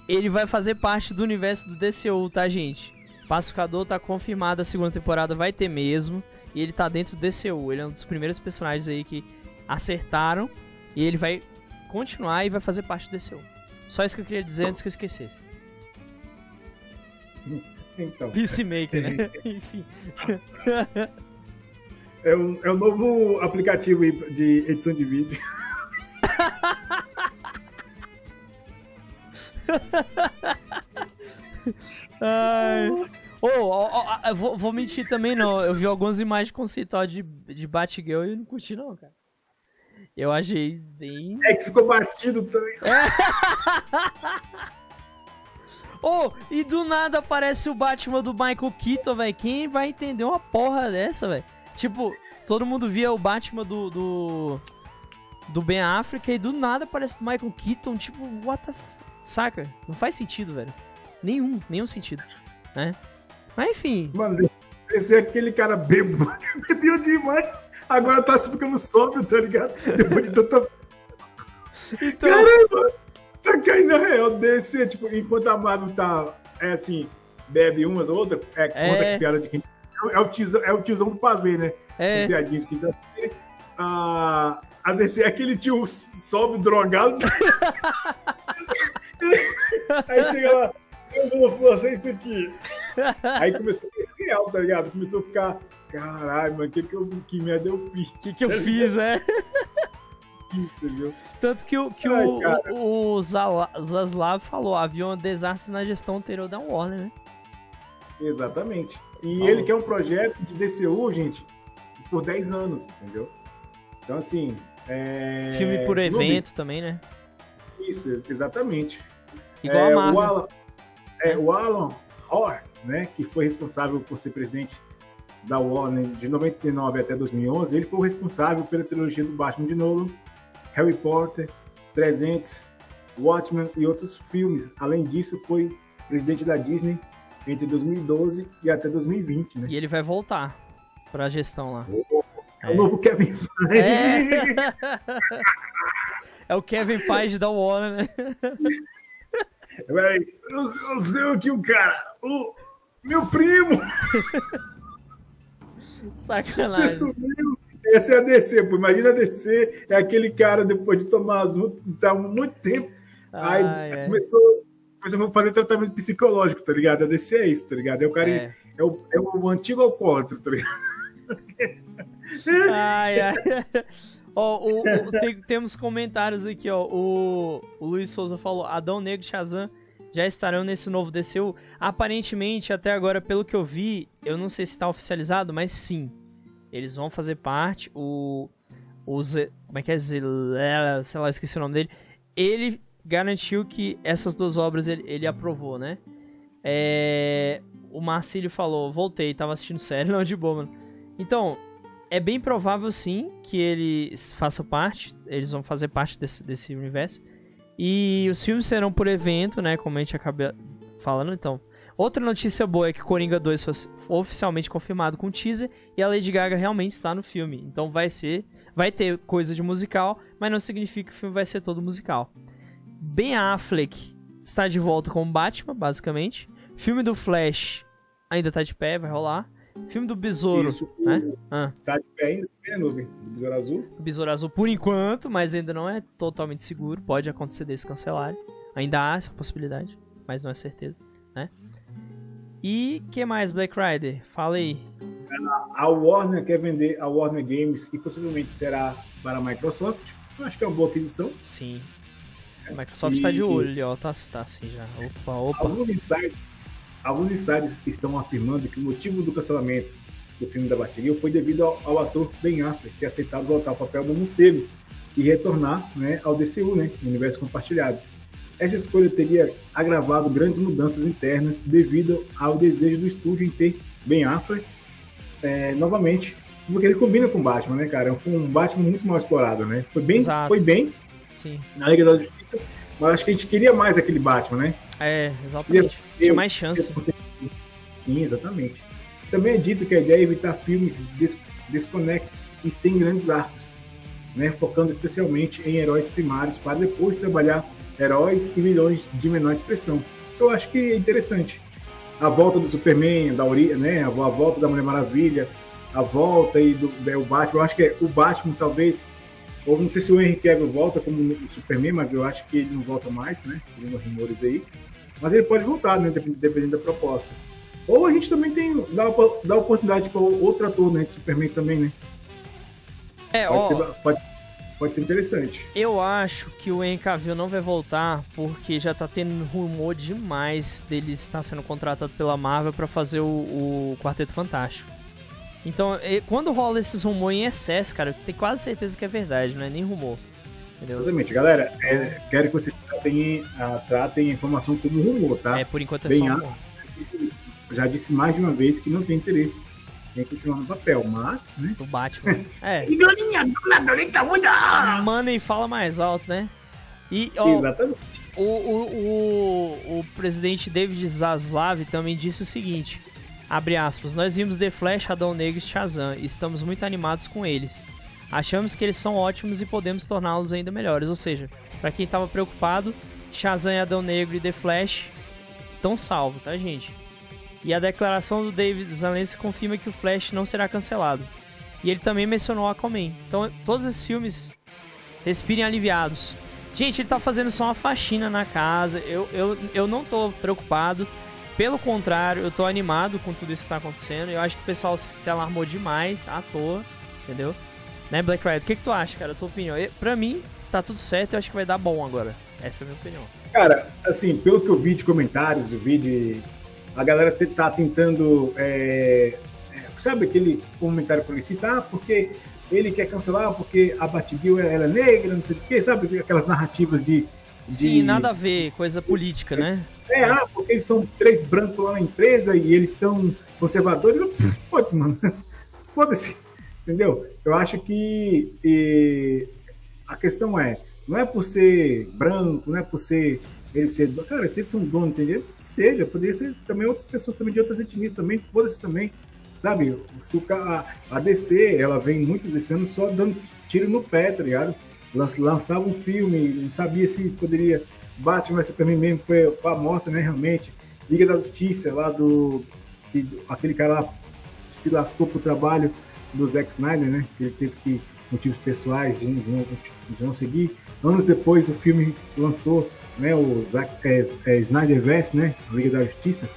ele vai fazer parte do universo do DCU, tá, gente? Pacificador tá confirmado, a segunda temporada vai ter mesmo. E ele tá dentro do DCU. Ele é um dos primeiros personagens aí que acertaram. E ele vai continuar e vai fazer parte do DCU. Só isso que eu queria dizer antes que eu esquecesse. Então, Peacemaker, né? <laughs> Enfim. é o, é o novo aplicativo de edição de vídeo. <laughs> Ai. Ó, ó, eu vou, vou mentir também, não. Eu vi algumas imagens conceituais de, de Batgirl e não curti, não, cara. Eu achei bem. É que ficou batido também. <laughs> Ô, e do nada aparece o Batman do Michael Keaton, velho. Quem vai entender uma porra dessa, velho? Tipo, todo mundo via o Batman do. do. do Ben Affleck e do nada aparece o Michael Keaton, tipo, what the f... Saca? Não faz sentido, velho. Nenhum, nenhum sentido, né? Mas enfim. Mano, esse é aquele cara bêbado, <laughs> bebeu demais. Agora tá ficando sóbrio, tá ligado? Depois de tanta. <laughs> Então... Caramba! Tá caindo na real desse, tipo, enquanto a Marvel tá, é assim, bebe umas ou outras, é, conta é... que piada de quem. É o, tiozão, é o tiozão do pavê, né? É. Piadinha de quem tá. A, a DC é aquele tio sobe drogado. <laughs> Aí chega lá, eu vou fazer isso aqui. Aí começou a ficar real, tá ligado? Começou a ficar, caralho, mano, que, que, eu, que merda eu fiz? O que, que eu <laughs> tá fiz, é? Isso, viu? Tanto que, o, que Ai, o, o, o Zaslav falou, havia um desastre na gestão anterior da Warner, né? Exatamente. E falou. ele quer um projeto de DCU, gente, por 10 anos, entendeu? Então, assim. É... Filme por evento também, né? Isso, exatamente. Igual é, a Marvel. O Alan, é, o Alan Hoare, né, que foi responsável por ser presidente da Warner de 99 até 2011, ele foi o responsável pela trilogia do Batman de Nolan, Harry Potter, 300, Watchmen e outros filmes. Além disso, foi presidente da Disney entre 2012 e até 2020, né? E ele vai voltar para a gestão lá. Oh, é, é, o novo Kevin Feige. É. <laughs> é o Kevin Feige da Warner, né? <laughs> Peraí, eu, eu sei aqui o cara, o meu primo. <laughs> Sacanagem. Você sumiu. Essa é a DC, pô. Imagina a DC, é aquele cara, depois de tomar azul, tá muito tempo. Ah, aí é. começou, começou a fazer tratamento psicológico, tá ligado? A DC é isso, tá ligado? É o cara, é, é, o, é o antigo alcoólatra, tá ligado? Ai, ai. <laughs> Ó, tem, temos comentários aqui, ó. O, o Luiz Souza falou: Adão Negro e Shazam já estarão nesse novo DCU. Aparentemente, até agora, pelo que eu vi, eu não sei se está oficializado, mas sim. Eles vão fazer parte. O. o Z, como é que é? Zilera, sei lá, esqueci o nome dele. Ele garantiu que essas duas obras ele, ele aprovou, né? É, o Marcílio falou: voltei, tava assistindo série, <laughs> não, de boa, mano. Então, é bem provável sim que eles façam parte, eles vão fazer parte desse, desse universo. E os filmes serão por evento, né? Como a gente acaba falando, então. Outra notícia boa é que Coringa 2 foi oficialmente confirmado com teaser e a Lady Gaga realmente está no filme. Então vai ser, vai ter coisa de musical, mas não significa que o filme vai ser todo musical. Ben Affleck está de volta como Batman, basicamente. Filme do Flash ainda está de pé, vai rolar. Filme do Besouro, Isso, né? Ah. Tá de pé ainda, a nuvem. Besouro Azul. Besouro Azul por enquanto, mas ainda não é totalmente seguro. Pode acontecer desse cancelarem. Ainda há essa possibilidade, mas não é certeza, né? E que mais, Black Rider? Fala aí. A Warner quer vender a Warner Games e possivelmente será para a Microsoft. Eu acho que é uma boa aquisição. Sim. A Microsoft está de olho ali, ó. Tá, tá assim já. Opa, opa. Alguns insights Alguns insiders estão afirmando que o motivo do cancelamento do filme da bateria foi devido ao, ao ator Ben Affleck ter aceitado voltar ao papel do morcego e retornar né, ao DCU, né, no universo compartilhado. Essa escolha teria agravado grandes mudanças internas devido ao desejo do estúdio em ter Ben Affleck é, novamente, porque ele combina com Batman, né, cara? Foi um Batman muito mal explorado, né? Foi bem, foi bem Sim. na Liga da Justiça, mas acho que a gente queria mais aquele Batman, né? É, exatamente. Tinha mais chance. Sim, exatamente. Também é dito que a ideia é evitar filmes des desconexos e sem grandes arcos, né? focando especialmente em heróis primários para depois trabalhar heróis e vilões de menor expressão. Então, eu acho que é interessante. A volta do Superman, da Uri, né? a volta da Mulher Maravilha, a volta aí do, do Batman. Eu acho que é, o Batman talvez ou não sei se o Henry Cavill volta como o Superman, mas eu acho que ele não volta mais, né? Segundo rumores aí. Mas ele pode voltar, né? Dependendo da proposta. Ou a gente também tem dá, dá oportunidade para outro ator, né? De Superman também, né? É, pode, ó, ser, pode, pode ser interessante. Eu acho que o Henry Cavill não vai voltar porque já tá tendo rumor demais dele estar sendo contratado pela Marvel para fazer o, o Quarteto Fantástico. Então, quando rola esses rumores em excesso, cara, eu tenho quase certeza que é verdade, não é nem rumor. Entendeu? Exatamente. Galera, é, quero que vocês tratem, uh, tratem a informação como rumor, tá? É, por enquanto é Bem, só rumor. Já disse mais de uma vez que não tem interesse em continuar no papel, mas, né? Do Batman. <laughs> é. Tá Mano, e fala mais alto, né? E, ó, Exatamente. O, o, o, o presidente David Zaslav também disse o seguinte Abre aspas. Nós vimos The Flash, Adão Negro e Shazam e estamos muito animados com eles. Achamos que eles são ótimos e podemos torná-los ainda melhores. Ou seja, para quem tava preocupado, Shazam Adão Negro e The Flash estão salvos, tá, gente? E a declaração do David Zalensky confirma que o Flash não será cancelado. E ele também mencionou Aquaman. Então, todos esses filmes respirem aliviados. Gente, ele tá fazendo só uma faxina na casa. Eu, eu, eu não tô preocupado. Pelo contrário, eu tô animado com tudo isso que tá acontecendo. Eu acho que o pessoal se alarmou demais à toa, entendeu? Né, Black Riot? O que, que tu acha, cara? A tua opinião? Eu, pra mim, tá tudo certo. Eu acho que vai dar bom agora. Essa é a minha opinião. Cara, assim, pelo que eu vi de comentários, eu vi de. A galera tá tentando. É... É, sabe aquele comentário progressista? Ah, porque ele quer cancelar porque a Batgirl ela é negra, não sei o quê, sabe? Aquelas narrativas de. de... Sim, nada a ver, coisa política, né? É, ah, porque eles são três brancos lá na empresa e eles são conservadores. <laughs> Foda-se, mano. Foda-se. Entendeu? Eu acho que e, a questão é, não é por ser branco, não é por ser ele ser. Cara, se eles são donos, entendeu? Que seja, poderia ser também outras pessoas também de outras etnias também, foda-se também. Sabe, se o, a, a DC, ela vem muitos esse ano só dando tiro no pé, tá ligado? Lançava um filme, não sabia se poderia. Batman Superman mesmo foi famosa, né? Realmente. Liga da Justiça, lá do. Que, aquele cara lá se lascou pro trabalho do Zack Snyder, né? Que ele teve que. motivos pessoais de, não, de não seguir. Anos depois o filme lançou, né? O Zack, é, é Snyderverse, né? A Liga da Justiça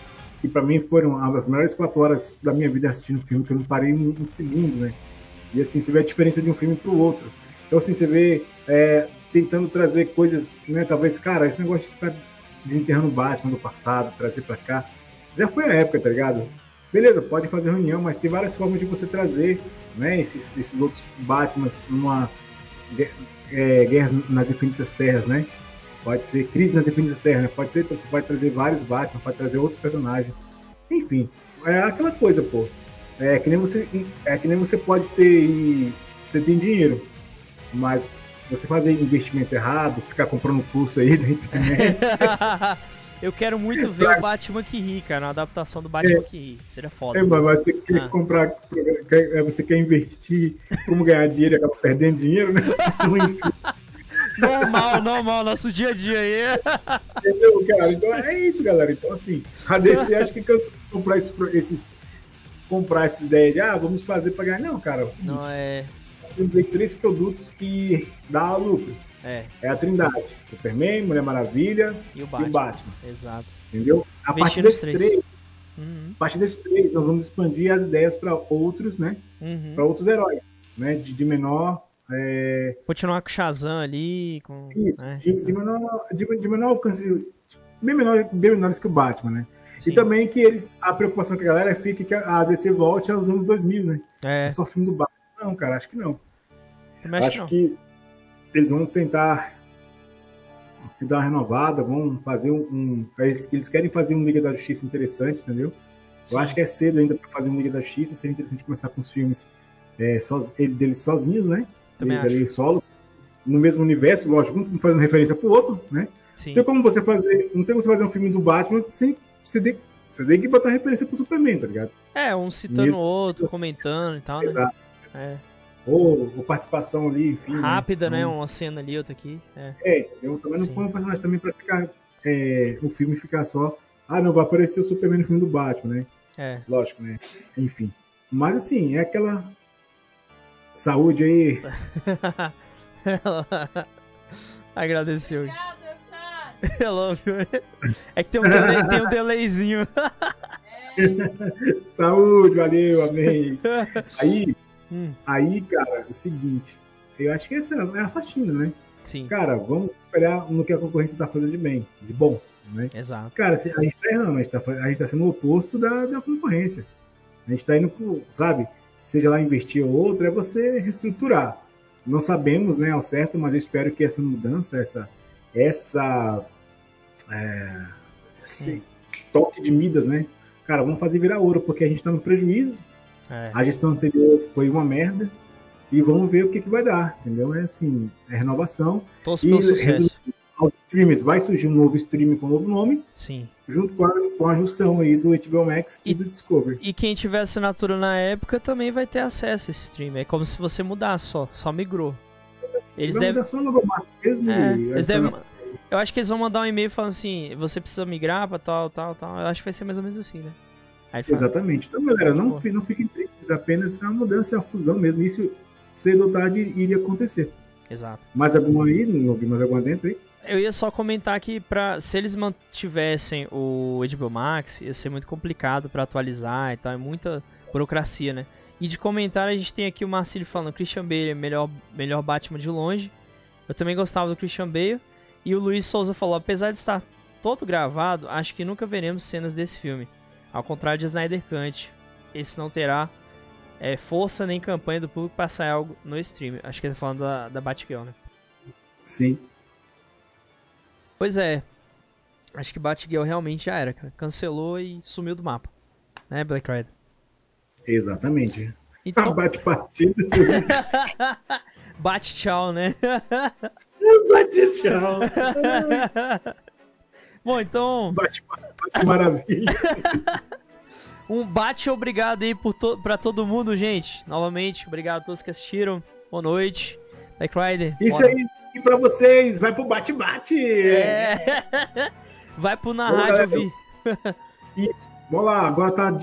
que para mim foram das melhores quatro horas da minha vida assistindo filme, que eu não parei um, um segundo, né? E assim, você vê a diferença de um filme para o outro. Então, assim, você vê é, tentando trazer coisas, né? Talvez, cara, esse negócio de ficar desenterrando o Batman do passado, trazer para cá, já foi a época, tá ligado? Beleza, pode fazer reunião, mas tem várias formas de você trazer, né? Esses, esses outros Batmans numa é, guerra nas infinitas terras, né? pode ser Crise nas Infinitas Terras, né? pode ser, você pode trazer vários Batman, pode trazer outros personagens. Enfim, é aquela coisa, pô. É que nem você, é que nem você pode ter, você tem dinheiro, mas se você fazer investimento errado, ficar comprando curso aí <laughs> da internet. <laughs> Eu quero muito ver o Batman que ri, cara, uma adaptação do Batman é, que ri. Seria foda. É, mas você quer ah. comprar, é, você quer investir, como ganhar dinheiro e acaba perdendo dinheiro, né? <laughs> Normal, normal, nosso dia a dia aí. Entendeu, cara? Então é isso, galera. Então, assim, a DC acho que cansou de comprar esses, esses, comprar essas ideias de, ah, vamos fazer pra ganhar. Não, cara, é o seguinte, Não é. Nós temos aí três produtos que dá lucro. É. É a Trindade: Superman, Mulher Maravilha e o Batman. E o Batman. Exato. Entendeu? A partir desses três. três uhum. a partir desses três, nós vamos expandir as ideias para outros, né? Uhum. Para outros heróis, né? De, de menor é... Continuar com o Shazam ali. Com, Isso, né? de, de, menor, de, de, menor alcance, bem, menor, bem menores que o Batman, né? Sim. E também que eles, a preocupação que a galera fica é que a DC volte aos anos 2000, né? É. é só filme do Batman. Não, cara, acho que não. Acho, acho que, que eles vão tentar dar uma renovada, vão fazer um, um. Eles querem fazer um Liga da Justiça interessante, entendeu? Sim. Eu acho que é cedo ainda para fazer um Liga da Justiça, seria interessante começar com os filmes é, so, deles sozinhos, né? Também eles ali solo, no mesmo universo, lógico, um fazendo referência pro outro, né? Sim. Tem como você fazer. Não tem como você fazer um filme do Batman sem você ter, você tem que botar referência pro Superman, tá ligado? É, um citando o outro, comentando e tal, né? Exato. É. Ou, ou, participação ali, enfim. Né? Rápida, né? né? Uma cena ali, outra aqui. É, é eu também não põe um personagem também pra ficar. É, o filme ficar só. Ah, não, vai aparecer o Superman no filme do Batman, né? É. Lógico, né? Enfim. Mas assim, é aquela Saúde aí. <laughs> Agradeceu. Hello, <laughs> é que tem um, delay, tem um delayzinho. <laughs> Saúde, valeu, amém. Aí, hum. aí, cara, é o seguinte, eu acho que essa é a faxina, né? Sim. Cara, vamos esperar no que a concorrência tá fazendo de bem, de bom, né? Exato. Cara, a gente tá errando, a gente tá, a gente tá sendo o oposto da, da concorrência. A gente tá indo pro, sabe? seja lá investir ou outro, é você reestruturar. Não sabemos, né, ao certo, mas eu espero que essa mudança, essa, essa, é, esse toque de Midas, né, cara, vamos fazer virar ouro, porque a gente está no prejuízo. É. A gestão anterior foi uma merda e vamos ver o que, que vai dar, entendeu? É assim, é renovação. Todos pelo sucesso. Aos streamers vai surgir um novo stream com um novo nome. Sim. Junto com a, com a junção aí do HBO Max e, e, do Discovery. E quem tiver assinatura na época também vai ter acesso a esse stream. É como se você mudasse só, só migrou. Eles devem. Só mesmo é, eles devem... Eu acho que eles vão mandar um e-mail falando assim: você precisa migrar pra tal, tal, tal. Eu acho que vai ser mais ou menos assim, né? Exatamente. Então, galera, não, não fiquem tristes, apenas é uma mudança, é uma fusão mesmo. Isso, cedo ou tarde, iria acontecer. Exato. Mais alguma aí? Não ouvi mais alguma dentro aí? Eu ia só comentar que pra, se eles mantivessem o HBO Max, ia ser muito complicado para atualizar e tal, é muita burocracia, né? E de comentário a gente tem aqui o Marcelo falando Christian Bale é melhor, melhor Batman de longe. Eu também gostava do Christian Bale. E o Luiz Souza falou, apesar de estar todo gravado, acho que nunca veremos cenas desse filme. Ao contrário de Snyder Cut, esse não terá é, força nem campanha do público para sair algo no stream. Acho que ele tá falando da, da Batgirl, né? Sim. Pois é. Acho que Batgirl realmente já era, cara. Cancelou e sumiu do mapa. Né, Black Rider? Exatamente. Então... <laughs> Bate partida. <laughs> Bate tchau, né? <laughs> Bate tchau. Bom, então. Bate, bate maravilha. <laughs> um bate obrigado aí por to pra todo mundo, gente. Novamente, obrigado a todos que assistiram. Boa noite. Black Rider. Isso bora. aí. E pra vocês, vai pro bate-bate. É. <laughs> Vai pro na rádio ouvir. Isso. Vamos lá, agora tá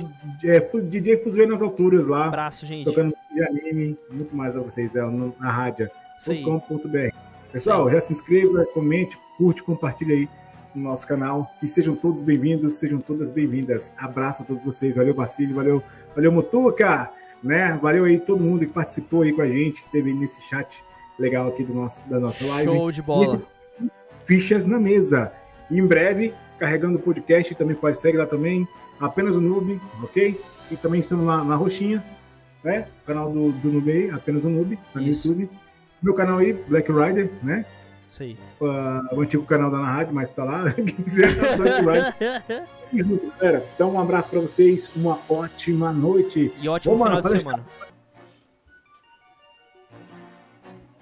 é, DJ Fuzue nas alturas lá. Abraço, gente. Tocando de anime, muito mais a vocês é, na rádio.com.br. Pessoal, Sim. já se inscreva, comente, curte, compartilha aí no nosso canal. E sejam todos bem-vindos, sejam todas bem-vindas. Abraço a todos vocês. Valeu, Bacílio, valeu, valeu, Mutuca, né? Valeu aí todo mundo que participou aí com a gente, que teve nesse chat legal aqui do nosso, da nossa live. Show de bola. Fichas na mesa. E em breve, carregando o podcast, também pode seguir lá também. Apenas o Noob, ok? E também estamos lá na roxinha, né? canal do, do Noob aí, apenas o Noob, tá no YouTube. Meu canal aí, Black Rider, né? Isso aí. Uh, o antigo canal da Na Rádio, mas tá lá. <laughs> Quem quiser, tá Rider. <laughs> Galera, então um abraço para vocês, uma ótima noite. E ótimo Bom, final mano, de semana.